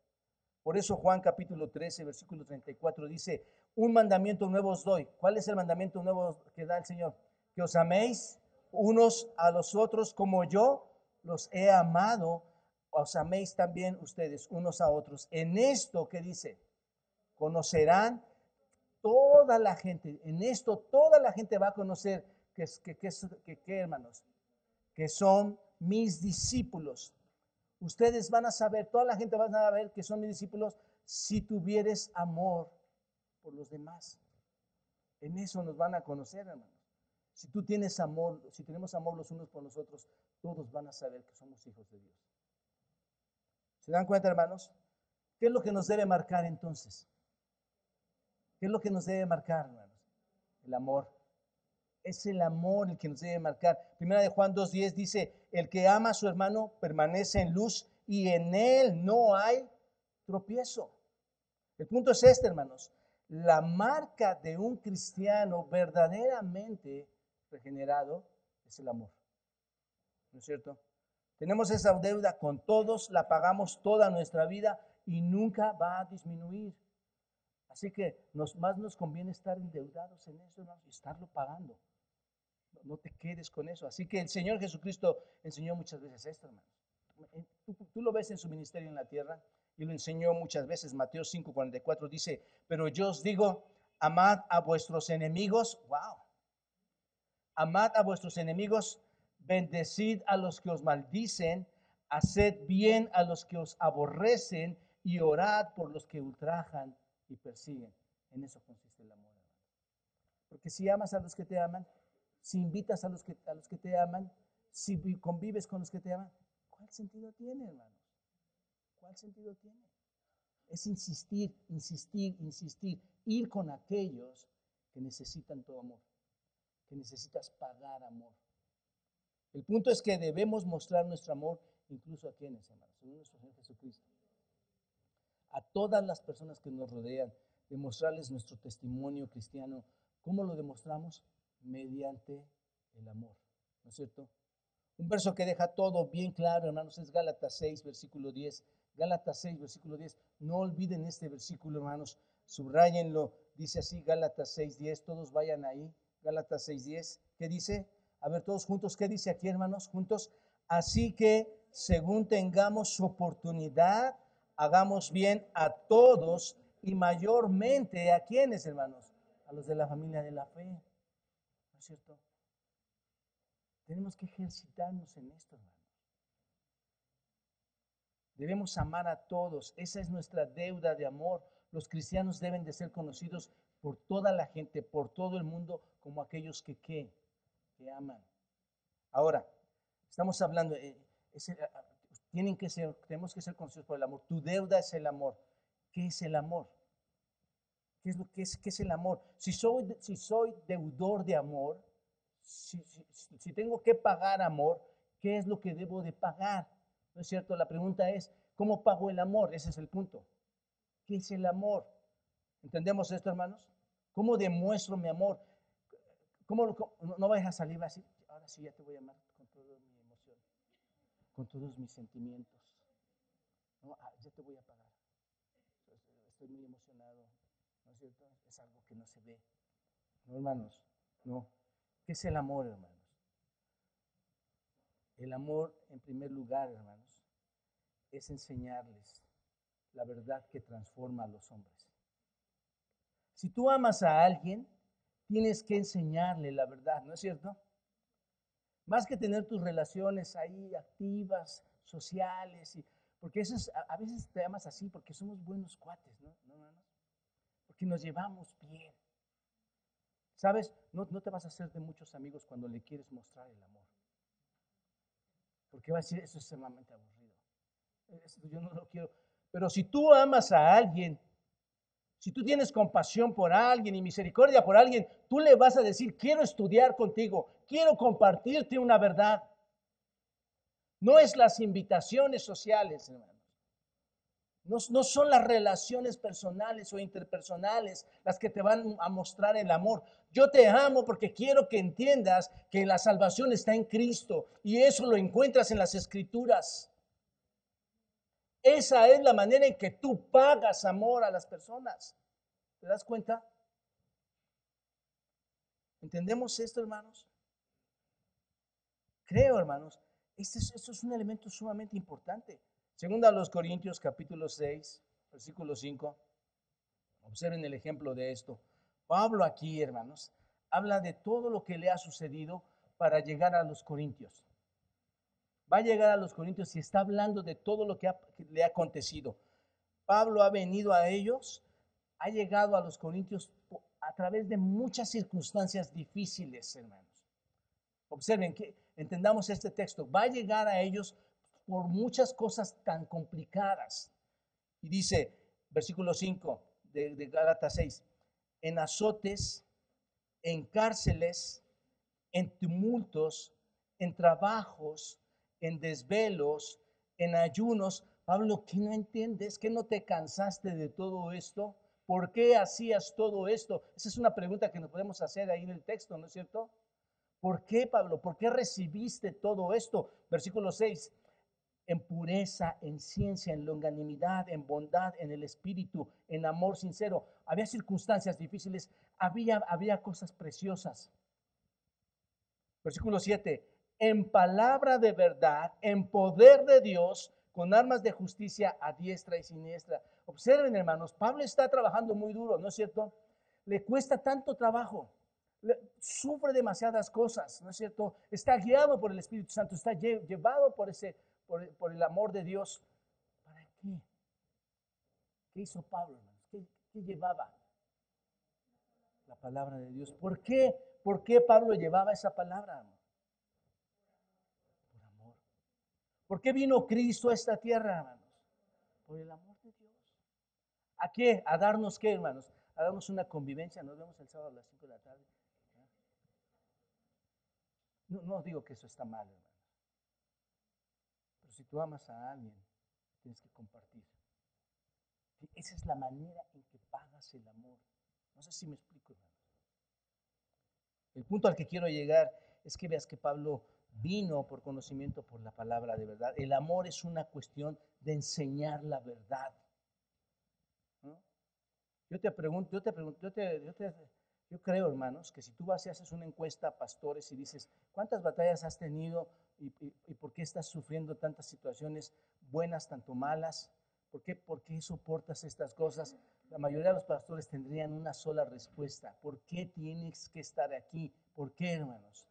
B: Por eso Juan capítulo 13, versículo 34 dice, un mandamiento nuevo os doy. ¿Cuál es el mandamiento nuevo que da el Señor? Que os améis unos a los otros como yo los he amado, os améis también ustedes unos a otros. En esto que dice, conocerán toda la gente, en esto toda la gente va a conocer que, que, que, hermanos, que son mis discípulos. Ustedes van a saber, toda la gente va a saber que son mis discípulos si tuvieres amor por los demás. En eso nos van a conocer, hermanos. Si tú tienes amor, si tenemos amor los unos por los otros, todos van a saber que somos hijos de Dios. ¿Se dan cuenta, hermanos? ¿Qué es lo que nos debe marcar entonces? ¿Qué es lo que nos debe marcar, hermanos? El amor. Es el amor el que nos debe marcar. Primera de Juan 2.10 dice, el que ama a su hermano permanece en luz y en él no hay tropiezo. El punto es este, hermanos. La marca de un cristiano verdaderamente regenerado es el amor. ¿No es cierto? Tenemos esa deuda con todos, la pagamos toda nuestra vida y nunca va a disminuir. Así que más nos conviene estar endeudados en eso y estarlo pagando. No, te quedes con eso. Así que el Señor Jesucristo enseñó muchas veces esto, hermano. Tú, tú, lo ves en su ministerio en la tierra y lo enseñó muchas veces. Mateo 5:44 dice, pero yo os digo, amad a vuestros enemigos. ¡Wow! Amad a vuestros enemigos, bendecid a los que os maldicen, haced bien a los que os aborrecen y orad por los que ultrajan y persiguen. En eso consiste el amor, Porque si amas a los que te aman, si invitas a los que, a los que te aman, si convives con los que te aman, ¿cuál sentido tiene, hermanos? ¿Cuál sentido tiene? Es insistir, insistir, insistir, ir con aquellos que necesitan tu amor, que necesitas pagar amor. El punto es que debemos mostrar nuestro amor incluso a quienes, hermanos, en nuestro Señor Jesucristo a todas las personas que nos rodean, demostrarles nuestro testimonio cristiano. ¿Cómo lo demostramos? Mediante el amor, ¿no es cierto? Un verso que deja todo bien claro, hermanos, es Gálatas 6, versículo 10. Gálatas 6, versículo 10. No olviden este versículo, hermanos. Subrayenlo. Dice así, Gálatas 6, 10. Todos vayan ahí. Gálatas 6, 10. ¿Qué dice? A ver, todos juntos. ¿Qué dice aquí, hermanos? Juntos. Así que, según tengamos oportunidad, hagamos bien a todos y mayormente a quienes, hermanos, a los de la familia de la fe. ¿No es cierto? Tenemos que ejercitarnos en esto, hermanos. Debemos amar a todos. Esa es nuestra deuda de amor. Los cristianos deben de ser conocidos por toda la gente, por todo el mundo, como aquellos que, que aman. Ahora, estamos hablando, eh, tienen que ser, tenemos que ser conocidos por el amor. Tu deuda es el amor. ¿Qué es el amor? ¿Qué es, lo, que es, qué es el amor? Si soy, si soy deudor de amor, si, si, tengo que pagar amor, ¿qué es lo que debo de pagar? ¿No es cierto? La pregunta es, ¿cómo pago el amor? Ese es el punto. ¿Qué es el amor? ¿Entendemos esto, hermanos? ¿Cómo demuestro mi amor? ¿Cómo, no vayas a salir así? Ahora sí ya te voy a amar con toda mi emoción, con todos mis sentimientos. No, ah, ya te voy a pagar. Estoy muy emocionado, ¿no es cierto? Es algo que no se ve. No, hermanos, no. ¿Qué es el amor, hermanos? El amor, en primer lugar, hermanos, es enseñarles la verdad que transforma a los hombres. Si tú amas a alguien, tienes que enseñarle la verdad, ¿no es cierto? Más que tener tus relaciones ahí activas, sociales, y, porque eso es, a, veces te amas así porque somos buenos cuates, ¿no? Porque nos llevamos bien. ¿Sabes? No, no te vas a hacer de muchos amigos cuando le quieres mostrar el amor. Porque va a decir, eso es sumamente aburrido. Esto yo no lo quiero. Pero si tú amas a alguien, si tú tienes compasión por alguien y misericordia por alguien, tú le vas a decir, quiero estudiar contigo, quiero compartirte una verdad. No es las invitaciones sociales, hermanos. No, no, son las relaciones personales o interpersonales las que te van a mostrar el amor. Yo te amo porque quiero que entiendas que la salvación está en Cristo y eso lo encuentras en las escrituras. Esa es la manera en que tú pagas amor a las personas. ¿Te das cuenta? ¿Entendemos esto, hermanos? Creo, hermanos, esto es, esto es un elemento sumamente importante. Segunda a los Corintios capítulo 6, versículo 5. Observen el ejemplo de esto. Pablo aquí, hermanos, habla de todo lo que le ha sucedido para llegar a los Corintios va a llegar a los Corintios y está hablando de todo lo que, le ha acontecido. Pablo ha venido a ellos, ha llegado a los Corintios a través de muchas circunstancias difíciles, hermanos. Observen que entendamos este texto. Va a llegar a ellos por muchas cosas tan complicadas. Y dice, versículo 5 de, de Gálatas 6, en azotes, en cárceles, en tumultos, en trabajos, en desvelos, en ayunos. Pablo, ¿qué no entiendes? ¿Que no te cansaste de todo esto? ¿Por qué hacías todo esto? Esa es una pregunta que nos podemos hacer ahí en el texto, ¿no es cierto? ¿Por qué, Pablo? ¿Por qué recibiste todo esto? Versículo 6. En pureza, en ciencia, en longanimidad, en bondad, en el espíritu, en amor sincero. Había circunstancias difíciles, había, había cosas preciosas. Versículo 7 en palabra de verdad, en poder de Dios, con armas de justicia a diestra y siniestra. Observen, hermanos, Pablo está trabajando muy duro, ¿no es cierto? Le cuesta tanto trabajo, sufre demasiadas cosas, ¿no es cierto? Está guiado por el Espíritu Santo, está llevado por, ese, por, el amor de Dios. ¿Para qué? ¿Qué hizo Pablo? ¿Qué, ¿Qué, llevaba? La palabra de Dios. ¿Por qué? ¿Por qué Pablo llevaba esa palabra, hermanos? ¿Por qué vino Cristo a esta tierra, hermanos? Por el amor de Dios. ¿A qué? A darnos qué, hermanos? A darnos una convivencia. Nos vemos el sábado a las 5 de la tarde. No, digo que eso está mal, hermanos. Pero si tú amas a alguien, tienes que compartir. Esa es la manera en que pagas el amor. No sé si me explico, hermanos. El punto al que quiero llegar es que veas que Pablo vino por conocimiento por la palabra de verdad. El amor es una cuestión de enseñar la verdad. Yo te pregunto, yo te pregunto, yo, te, yo, creo, hermanos, que si tú vas y haces una encuesta a pastores y dices, ¿cuántas batallas has tenido y, por qué estás sufriendo tantas situaciones buenas, tanto malas? ¿Por qué, ¿Por qué soportas estas cosas? La mayoría de los pastores tendrían una sola respuesta. ¿Por qué tienes que estar aquí? ¿Por qué, hermanos?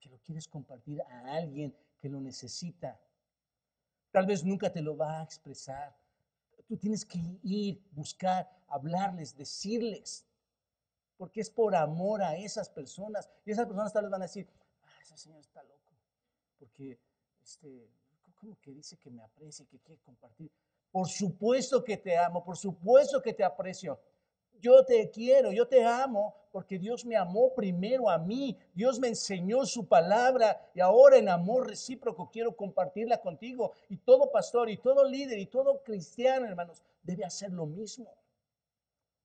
B: que lo quieres compartir a alguien que lo necesita. Tal vez nunca te lo va a expresar. Tú tienes que ir, buscar, hablarles, decirles. Porque es por amor a esas personas. Y esas personas tal vez van a decir, ah, ese señor está loco. Porque, este, como que dice que me aprecia, que quiere compartir. Por supuesto que te amo, por supuesto que te aprecio. Yo te quiero, yo te amo porque Dios me amó primero a mí. Dios me enseñó su palabra y ahora en amor recíproco quiero compartirla contigo. Y todo pastor y todo líder y todo cristiano, hermanos, debe hacer lo mismo.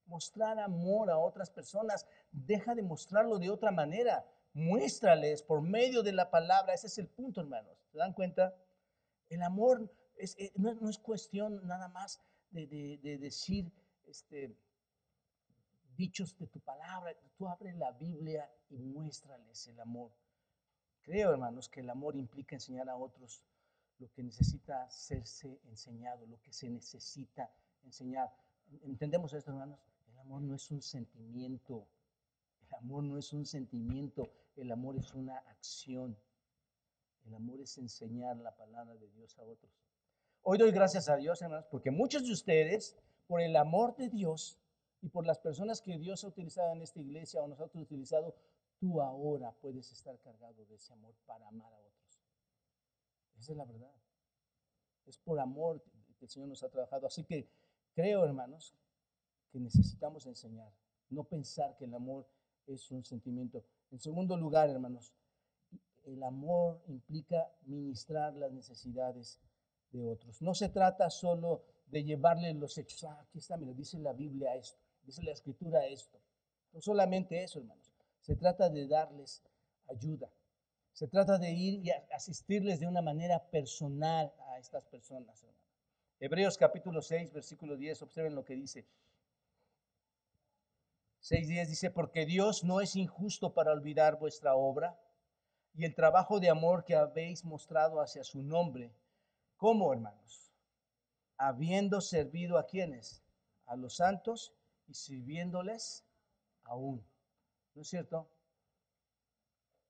B: Mostrar amor a otras personas. Deja de mostrarlo de otra manera. Muéstrales por medio de la palabra. Ese es el punto, hermanos. ¿Se dan cuenta? El amor eh, no, es cuestión nada más de, de decir, este, dichos de tu palabra. Tú abres la Biblia y muéstrales el amor. Creo, hermanos, que el amor implica enseñar a otros lo que necesita hacerse enseñado, lo que se necesita enseñar. ¿Entendemos esto, hermanos? El amor no es un sentimiento. El amor no es un sentimiento. El amor es una acción. El amor es enseñar la palabra de Dios a otros. Hoy doy gracias a Dios, hermanos, porque muchos de ustedes, por el amor de Dios, y por las personas que Dios ha utilizado en esta iglesia o nosotros utilizado, tú ahora puedes estar cargado de ese amor para amar a otros. Esa es la verdad. Es por amor que el Señor nos ha trabajado. Así que creo, hermanos, que necesitamos enseñar, no pensar que el amor es un sentimiento. En segundo lugar, hermanos, el amor implica ministrar las necesidades de otros. No se trata solo de llevarle los hechos. Ah, aquí está, lo dice la Biblia esto. Dice la escritura esto. No solamente eso, hermanos. Se trata de darles ayuda. Se trata de ir y asistirles de una manera personal a estas personas, hermanos. Hebreos capítulo 6, versículo 10, observen lo que dice. 6.10 dice, porque Dios no es injusto para olvidar vuestra obra y el trabajo de amor que habéis mostrado hacia su nombre. ¿Cómo, hermanos? Habiendo servido a quienes? A los santos y sirviéndoles aún. ¿No es cierto?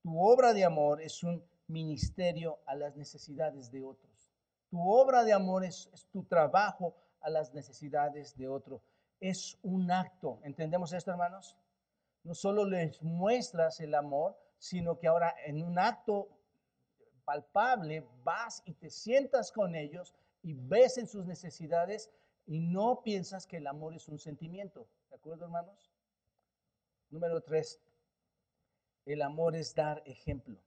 B: Tu obra de amor es un ministerio a las necesidades de otros. Tu obra de amor es, tu trabajo a las necesidades de otro. Es un acto. ¿Entendemos esto, hermanos? No solo les muestras el amor, sino que ahora en un acto palpable vas y te sientas con ellos y ves en sus necesidades y no piensas que el amor es un sentimiento. ¿De acuerdo, hermanos? Número tres, el amor es dar ejemplo.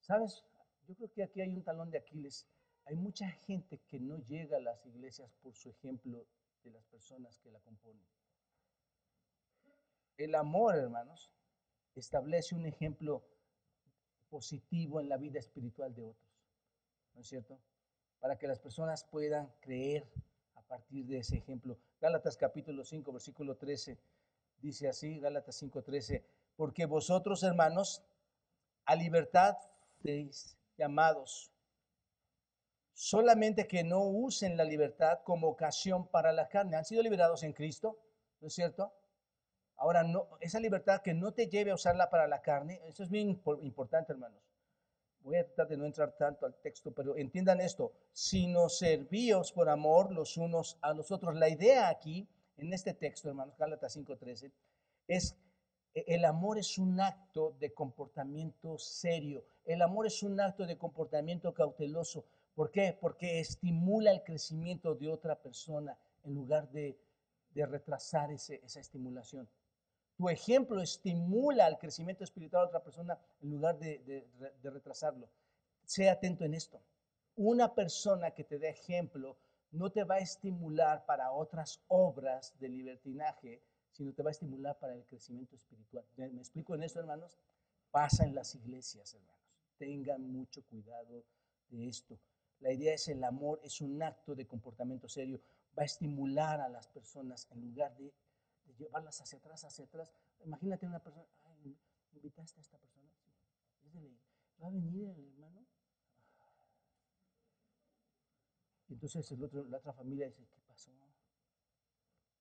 B: ¿Sabes? Yo creo que aquí hay un talón de Aquiles. Hay mucha gente que no llega a las iglesias por su ejemplo de las personas que la componen. El amor, hermanos, establece un ejemplo positivo en la vida espiritual de otros. ¿No es cierto? Para que las personas puedan creer partir de ese ejemplo. Gálatas capítulo 5, versículo 13, dice así, Gálatas 5, 13, porque vosotros, hermanos, a libertad estáis llamados, solamente que no usen la libertad como ocasión para la carne. Han sido liberados en Cristo, ¿no es cierto? Ahora, no, esa libertad que no te lleve a usarla para la carne, eso es bien importante, hermanos voy a tratar de no entrar tanto al texto, pero entiendan esto, si nos servíos por amor los unos a los otros. La idea aquí, en este texto, hermanos, Gálatas 5.13, es e, el amor es un acto de comportamiento serio, el amor es un acto de comportamiento cauteloso. ¿Por qué? Porque estimula el crecimiento de otra persona en lugar de, de retrasar ese, esa estimulación. Tu ejemplo estimula el crecimiento espiritual de otra persona en lugar de, retrasarlo. Sea atento en esto. Una persona que te dé ejemplo no te va a estimular para otras obras de libertinaje, sino te va a estimular para el crecimiento espiritual. ¿Me explico en esto, hermanos? Pasa en las iglesias, hermanos. Tengan mucho cuidado de esto. La idea es el amor, es un acto de comportamiento serio. Va a estimular a las personas en lugar de llevarlas hacia atrás, hacia atrás. Imagínate una persona, ay, invitaste a esta persona, ¿va a venir el hermano? Y entonces el otro, la otra familia dice, ¿qué pasó?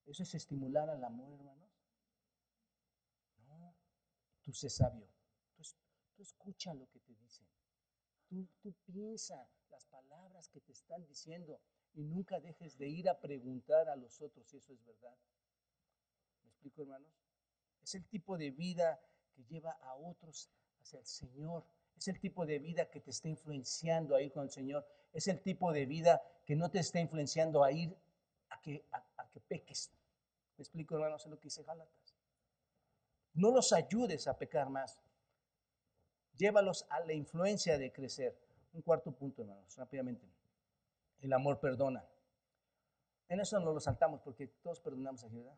B: ¿Eso es estimular al amor, hermanos? No, tú sé sabio, tú, tú escucha lo que te dicen, tú, tú piensa las palabras que te están diciendo y nunca dejes de ir a preguntar a los otros si eso es verdad hermanos? Es el tipo de vida que lleva a otros hacia el Señor. Es el tipo de vida que te está influenciando a ir con el Señor. Es el tipo de vida que no te está influenciando a ir a que, a, que peques. Me explico, hermanos, en lo que dice Gálatas. No los ayudes a pecar más. Llévalos a la influencia de crecer. Un cuarto punto, hermanos, rápidamente. El amor perdona. En eso no lo saltamos porque todos perdonamos a ¿verdad?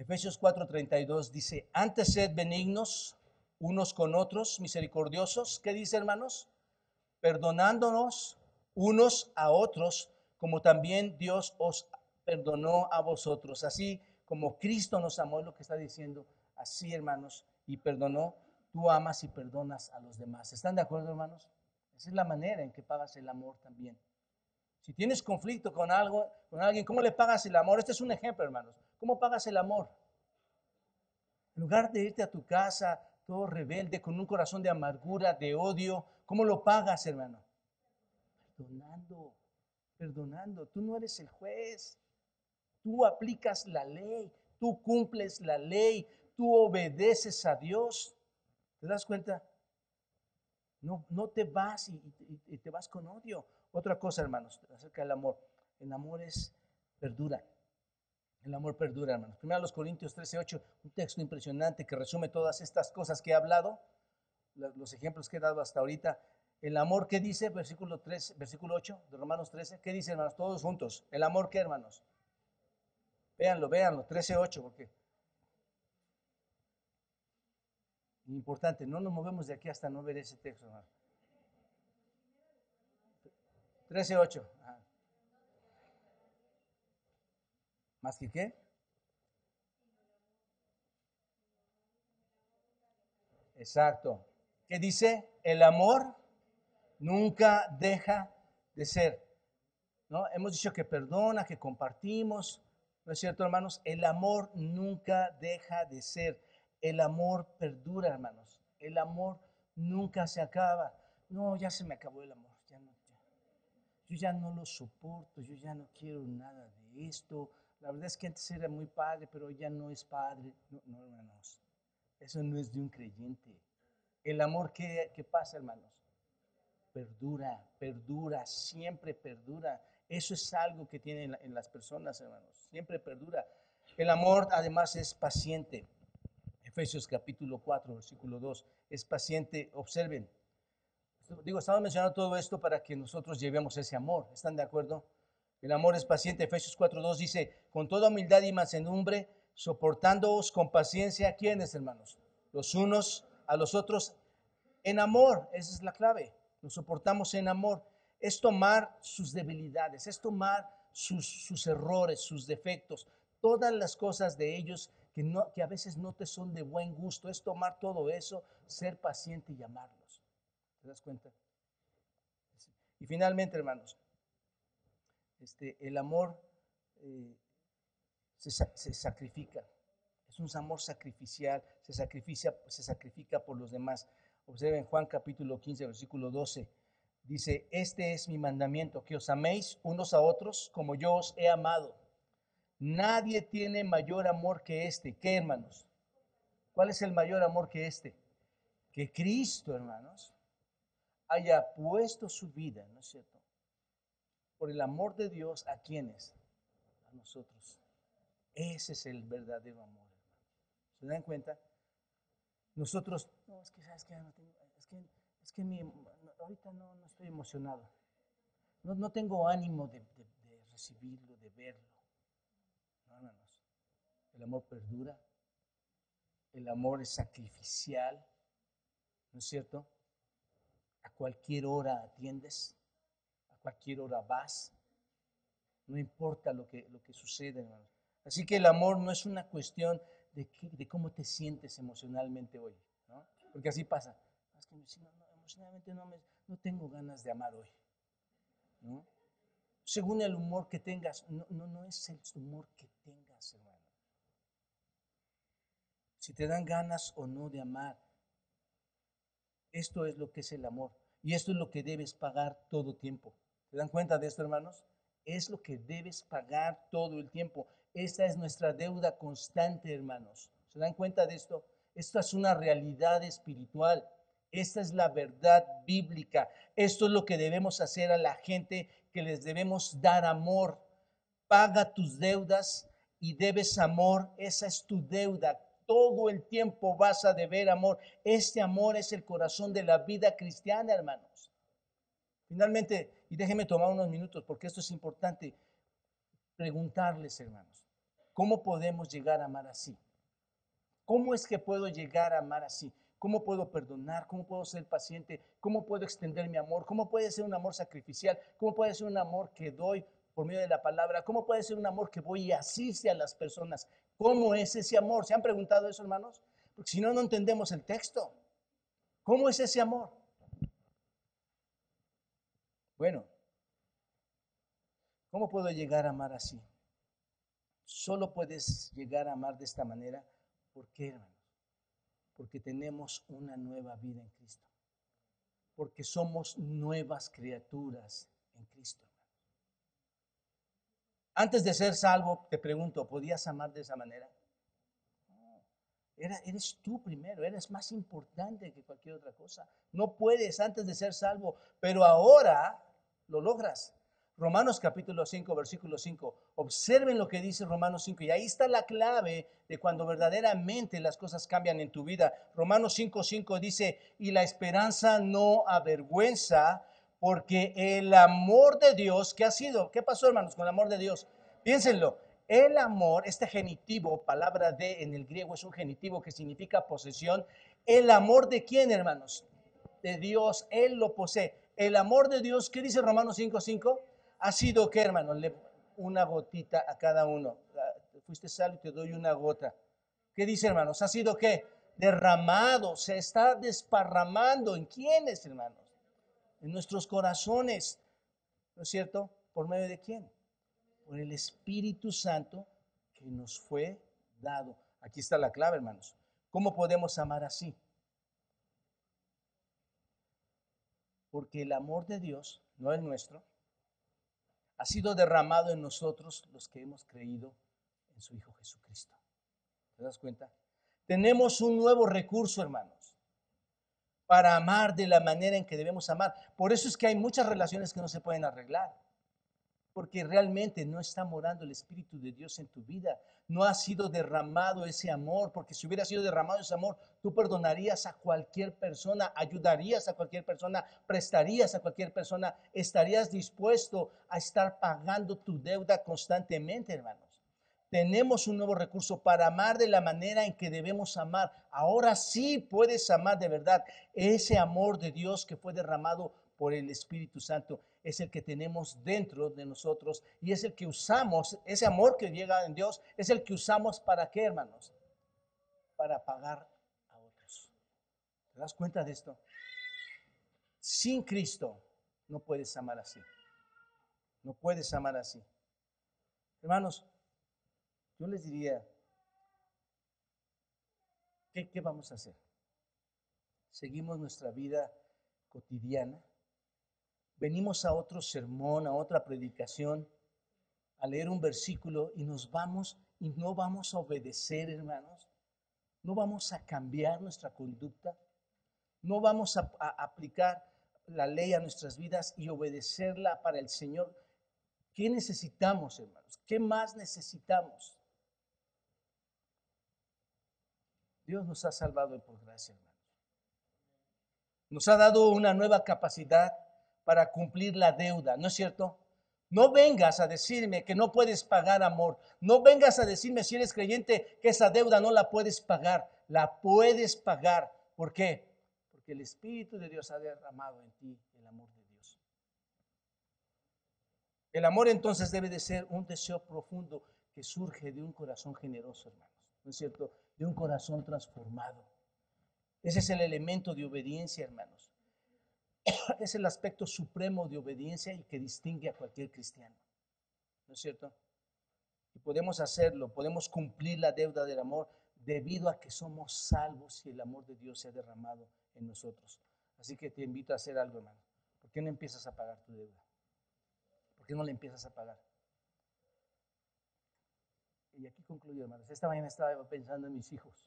B: Efesios 4:32 dice, antes sed benignos unos con otros, misericordiosos. ¿Qué dice, hermanos? Perdonándonos unos a otros, como también Dios os perdonó a vosotros. Así como Cristo nos amó, lo que está diciendo. Así, hermanos, y perdonó, tú amas y perdonas a los demás. ¿Están de acuerdo, hermanos? Esa es la manera en que pagas el amor también. Si tienes conflicto con algo, con alguien, ¿cómo le pagas el amor? Este es un ejemplo, hermanos. ¿Cómo pagas el amor? En lugar de irte a tu casa todo rebelde, con un corazón de amargura, de odio, ¿cómo lo pagas, hermano? Perdonando, perdonando. Tú no eres el juez. Tú aplicas la ley, tú cumples la ley, tú obedeces a Dios. ¿Te das cuenta? No, no te vas y, te vas con odio. Otra cosa, hermanos, acerca del amor. El amor es perdura. El amor perdura, hermanos. Primero los Corintios 13, 8, un texto impresionante que resume todas estas cosas que he hablado, los ejemplos que he dado hasta ahorita. El amor, ¿qué dice? Versículo 3, versículo 8 de Romanos 13. ¿Qué dice, hermanos? Todos juntos. El amor, ¿qué, hermanos? Véanlo, véanlo, 13, 8, porque importante, no nos movemos de aquí hasta no ver ese texto, hermano. 13, 8. ¿Más que qué? Exacto. ¿Qué dice? El amor nunca deja de ser. ¿No? Hemos dicho que perdona, que compartimos. ¿No es cierto, hermanos? El amor nunca deja de ser. El amor perdura, hermanos. El amor nunca se acaba. No, ya se me acabó el amor. Yo ya no lo soporto. Yo ya no quiero nada de esto. La verdad es que antes era muy padre, pero ya no es padre. No, no hermanos. Eso no es de un creyente. El amor que, pasa, hermanos, perdura, perdura, siempre perdura. Eso es algo que tienen en las personas, hermanos. Siempre perdura. El amor además es paciente. Efesios capítulo 4, versículo 2. Es paciente. Observen. Digo, estamos mencionando todo esto para que nosotros llevemos ese amor. ¿Están de acuerdo? El amor es paciente. Efesios 4.2 dice, con toda humildad y mansedumbre, soportándoos con paciencia, ¿quiénes hermanos? Los unos a los otros en amor. Esa es la clave. Nos soportamos en amor. Es tomar sus debilidades, es tomar sus, sus errores, sus defectos, todas las cosas de ellos que, no, que a veces no te son de buen gusto. Es tomar todo eso, ser paciente y amarlos. ¿Te das cuenta? Y finalmente, hermanos, este, el amor eh, se, sacrifica. Es un amor sacrificial, se sacrifica, se sacrifica por los demás. Observen Juan capítulo 15, versículo 12. Dice, este es mi mandamiento, que os améis unos a otros como yo os he amado. Nadie tiene mayor amor que este. ¿Qué, hermanos? ¿Cuál es el mayor amor que este? Que Cristo, hermanos, haya puesto su vida, ¿no es cierto? por el amor de Dios a quienes? A nosotros. Ese es el verdadero amor, ¿Se dan cuenta? Nosotros, no, es que sabes que no tengo, es que, es que mi, ahorita no, no, estoy emocionado. No, no tengo ánimo de, recibirlo, de verlo. No, hermanos. El amor perdura. El amor es sacrificial. ¿No es cierto? A cualquier hora atiendes cualquier hora vas. No importa lo que, lo que sucede, hermanos. Así que el amor no es una cuestión de, de cómo te sientes emocionalmente hoy, ¿no? Porque así pasa. Que emocionalmente no, me, no tengo ganas de amar hoy, ¿no? Según el humor que tengas, no, no, no es el humor que tengas, hermano. Si te dan ganas o no de amar, esto es lo que es el amor. Y esto es lo que debes pagar todo tiempo. ¿Se dan cuenta de esto, hermanos? Es lo que debes pagar todo el tiempo. Esta es nuestra deuda constante, hermanos. ¿Se dan cuenta de esto? Esta es una realidad espiritual. Esta es la verdad bíblica. Esto es lo que debemos hacer a la gente, que les debemos dar amor. paga tus deudas y debes amor, esa es tu deuda. Todo el tiempo vas a deber amor. Este amor es el corazón de la vida cristiana, hermanos. Finalmente, y déjenme tomar unos minutos porque esto es importante, preguntarles, hermanos, ¿cómo podemos llegar a amar así? ¿Cómo es que puedo llegar a amar así? ¿Cómo puedo perdonar? ¿Cómo puedo ser paciente? ¿Cómo puedo extender mi amor? ¿Cómo puede ser un amor sacrificial? ¿Cómo puede ser un amor que doy por medio de la palabra? ¿Cómo puede ser un amor que voy y asiste a las personas? ¿Cómo es ese amor? ¿Se han preguntado eso, hermanos? Porque si no, no entendemos el texto. ¿Cómo es ese amor? Bueno, ¿cómo puedo llegar a amar así? Solo puedes llegar a amar de esta manera. ¿Por qué, hermanos? Porque tenemos una nueva vida en Cristo. Porque somos nuevas criaturas en Cristo. Antes de ser salvo, te pregunto, ¿podías amar de esa manera? No, eres tú primero, eres más importante que cualquier otra cosa. No puedes antes de ser salvo, pero ahora lo logras. Romanos capítulo 5, versículo 5. Observen lo que dice Romanos 5 y ahí está la clave de cuando verdaderamente las cosas cambian en tu vida. Romanos 5, 5 dice, y la esperanza no avergüenza porque el amor de Dios, ¿qué ha sido? ¿Qué pasó hermanos con el amor de Dios? Piénsenlo, el amor, este genitivo, palabra de en el griego es un genitivo que significa posesión. ¿El amor de quién hermanos? De Dios, Él lo posee. El amor de Dios, ¿qué dice Romanos 5, 5? ha sido que, hermano, una gotita a cada uno. Ah, fuiste salvo y te doy una gota. ¿Qué dice, hermanos? Ha sido que derramado, se está desparramando. ¿En quiénes, hermanos? En nuestros corazones. ¿No es cierto? ¿Por medio de quién? Por el Espíritu Santo que nos fue dado. Aquí está la clave, hermanos. ¿Cómo podemos amar así? Porque el amor de Dios, no el nuestro, ha sido derramado en nosotros los que hemos creído en su Hijo Jesucristo. ¿Te das cuenta? Tenemos un nuevo recurso, hermanos, para amar de la manera en que debemos amar. Por eso es que hay muchas relaciones que no se pueden arreglar porque realmente no está morando el Espíritu de Dios en tu vida. No ha sido derramado ese amor, porque si hubiera sido derramado ese amor, tú perdonarías a cualquier persona, ayudarías a cualquier persona, prestarías a cualquier persona, estarías dispuesto a estar pagando tu deuda constantemente, hermanos. Tenemos un nuevo recurso para amar de la manera en que debemos amar. Ahora sí puedes amar de verdad ese amor de Dios que fue derramado por el Espíritu Santo es el que tenemos dentro de nosotros y es el que usamos, ese amor que llega en Dios, es el que usamos para qué, hermanos? Para pagar a otros. ¿Te das cuenta de esto? Sin Cristo no puedes amar así. No puedes amar así. Hermanos, yo les diría, ¿qué, vamos a hacer? ¿Seguimos nuestra vida cotidiana? venimos a otro sermón, a otra predicación, a leer un versículo y nos vamos y no vamos a obedecer, hermanos. No vamos a cambiar nuestra conducta. No vamos a, aplicar la ley a nuestras vidas y obedecerla para el Señor. ¿Qué necesitamos, hermanos? ¿Qué más necesitamos? Dios nos ha salvado por gracia, hermanos. Nos ha dado una nueva capacidad para cumplir la deuda, ¿no es cierto? No vengas a decirme que no puedes pagar amor. No vengas a decirme si eres creyente que esa deuda no la puedes pagar. La puedes pagar. ¿Por qué? Porque el Espíritu de Dios ha derramado en ti el amor de Dios. El amor entonces debe de ser un deseo profundo que surge de un corazón generoso, hermanos. ¿No es cierto? De un corazón transformado. Ese es el elemento de obediencia, hermanos. es el aspecto supremo de obediencia y que distingue a cualquier cristiano. ¿No es cierto? Y podemos hacerlo, podemos cumplir la deuda del amor debido a que somos salvos y el amor de Dios se ha derramado en nosotros. Así que te invito a hacer algo, hermano. ¿Por qué no empiezas a pagar tu deuda? ¿Por qué no la empiezas a pagar? Y aquí concluyo, hermanos. Esta mañana estaba pensando en mis hijos.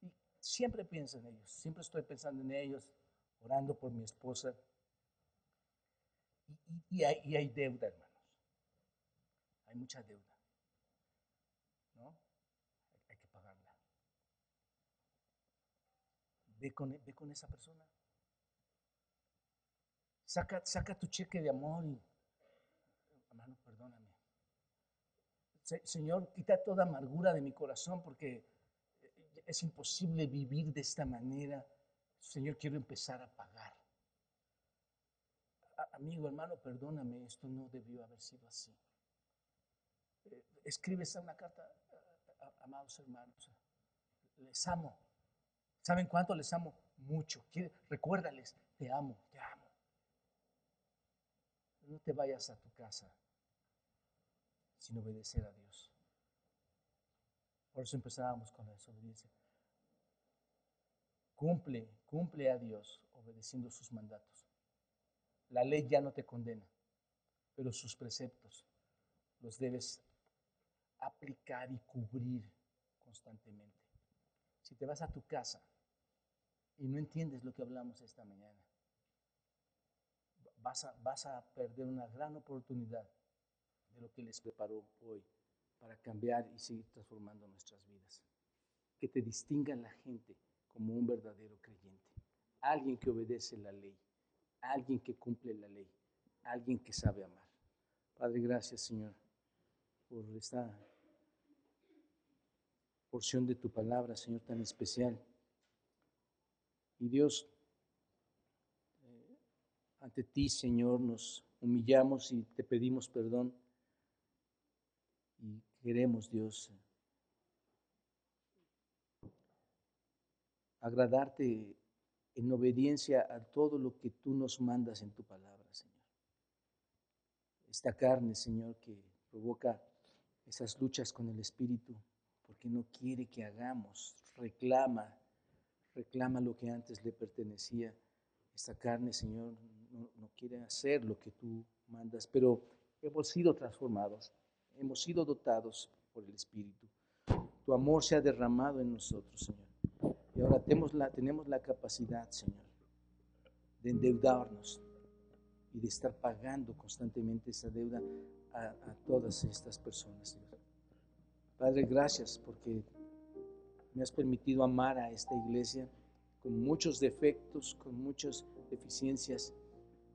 B: Y siempre pienso en ellos, siempre estoy pensando en ellos orando por mi esposa. Y, hay, deuda, hermanos. hay mucha deuda. ¿No? Hay que pagarla. Ve con, ve con esa persona. Saca, saca tu cheque de amor y, hermano, perdóname. Señor, quita toda amargura de mi corazón porque es imposible vivir de esta manera. Señor, quiero empezar a pagar. amigo, hermano, perdóname, esto no debió haber sido así. Eh, escribes una carta, amados hermanos, les amo. ¿Saben cuánto les amo? Mucho. Recuérdales, te amo, te amo. No te vayas a tu casa sin obedecer a Dios. Por eso empezábamos con la desobediencia. Cumple, cumple a Dios obedeciendo sus mandatos. La ley ya no te condena, pero sus preceptos los debes aplicar y cubrir constantemente. Si te vas a tu casa y no entiendes lo que hablamos esta mañana, vas a, vas a perder una gran oportunidad de lo que les preparó hoy para cambiar y seguir transformando nuestras vidas. Que te distinga la gente como un verdadero creyente, alguien que obedece la ley, alguien que cumple la ley, alguien que sabe amar. Padre, gracias Señor por esta porción de tu palabra, Señor, tan especial. Y Dios, eh, ante ti, Señor, nos humillamos y te pedimos perdón. Y queremos, Dios, agradarte en obediencia a todo lo que tú nos mandas en tu palabra, Señor. Esta carne, Señor, que provoca esas luchas con el Espíritu, porque no quiere que hagamos, reclama, reclama lo que antes le pertenecía. Esta carne, Señor, no, no quiere hacer lo que tú mandas, pero hemos sido transformados, hemos sido dotados por el Espíritu. Tu amor se ha derramado en nosotros, Señor. Y ahora tenemos la, tenemos la capacidad, Señor, de endeudarnos y de estar pagando constantemente esa deuda a, a todas estas personas, Señor. Padre, gracias porque me has permitido amar a esta iglesia con muchos defectos, con muchas deficiencias,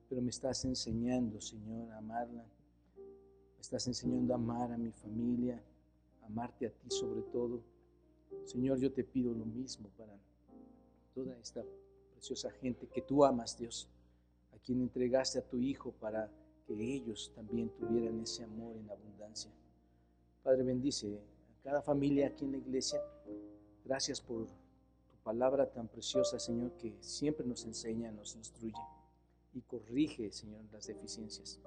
B: pero me estás enseñando, Señor, a amarla. Me estás enseñando a amar a mi familia, amarte a ti sobre todo. Señor, yo te pido lo mismo para toda esta preciosa gente que tú amas, Dios, a quien entregaste a tu Hijo para que ellos también tuvieran ese amor en abundancia. Padre, bendice a cada familia aquí en la iglesia. Gracias por tu palabra tan preciosa, Señor, que siempre nos enseña, nos instruye y corrige, Señor, las deficiencias.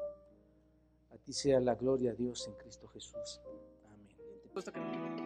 B: A ti sea la gloria, Dios, en Cristo Jesús. Amén.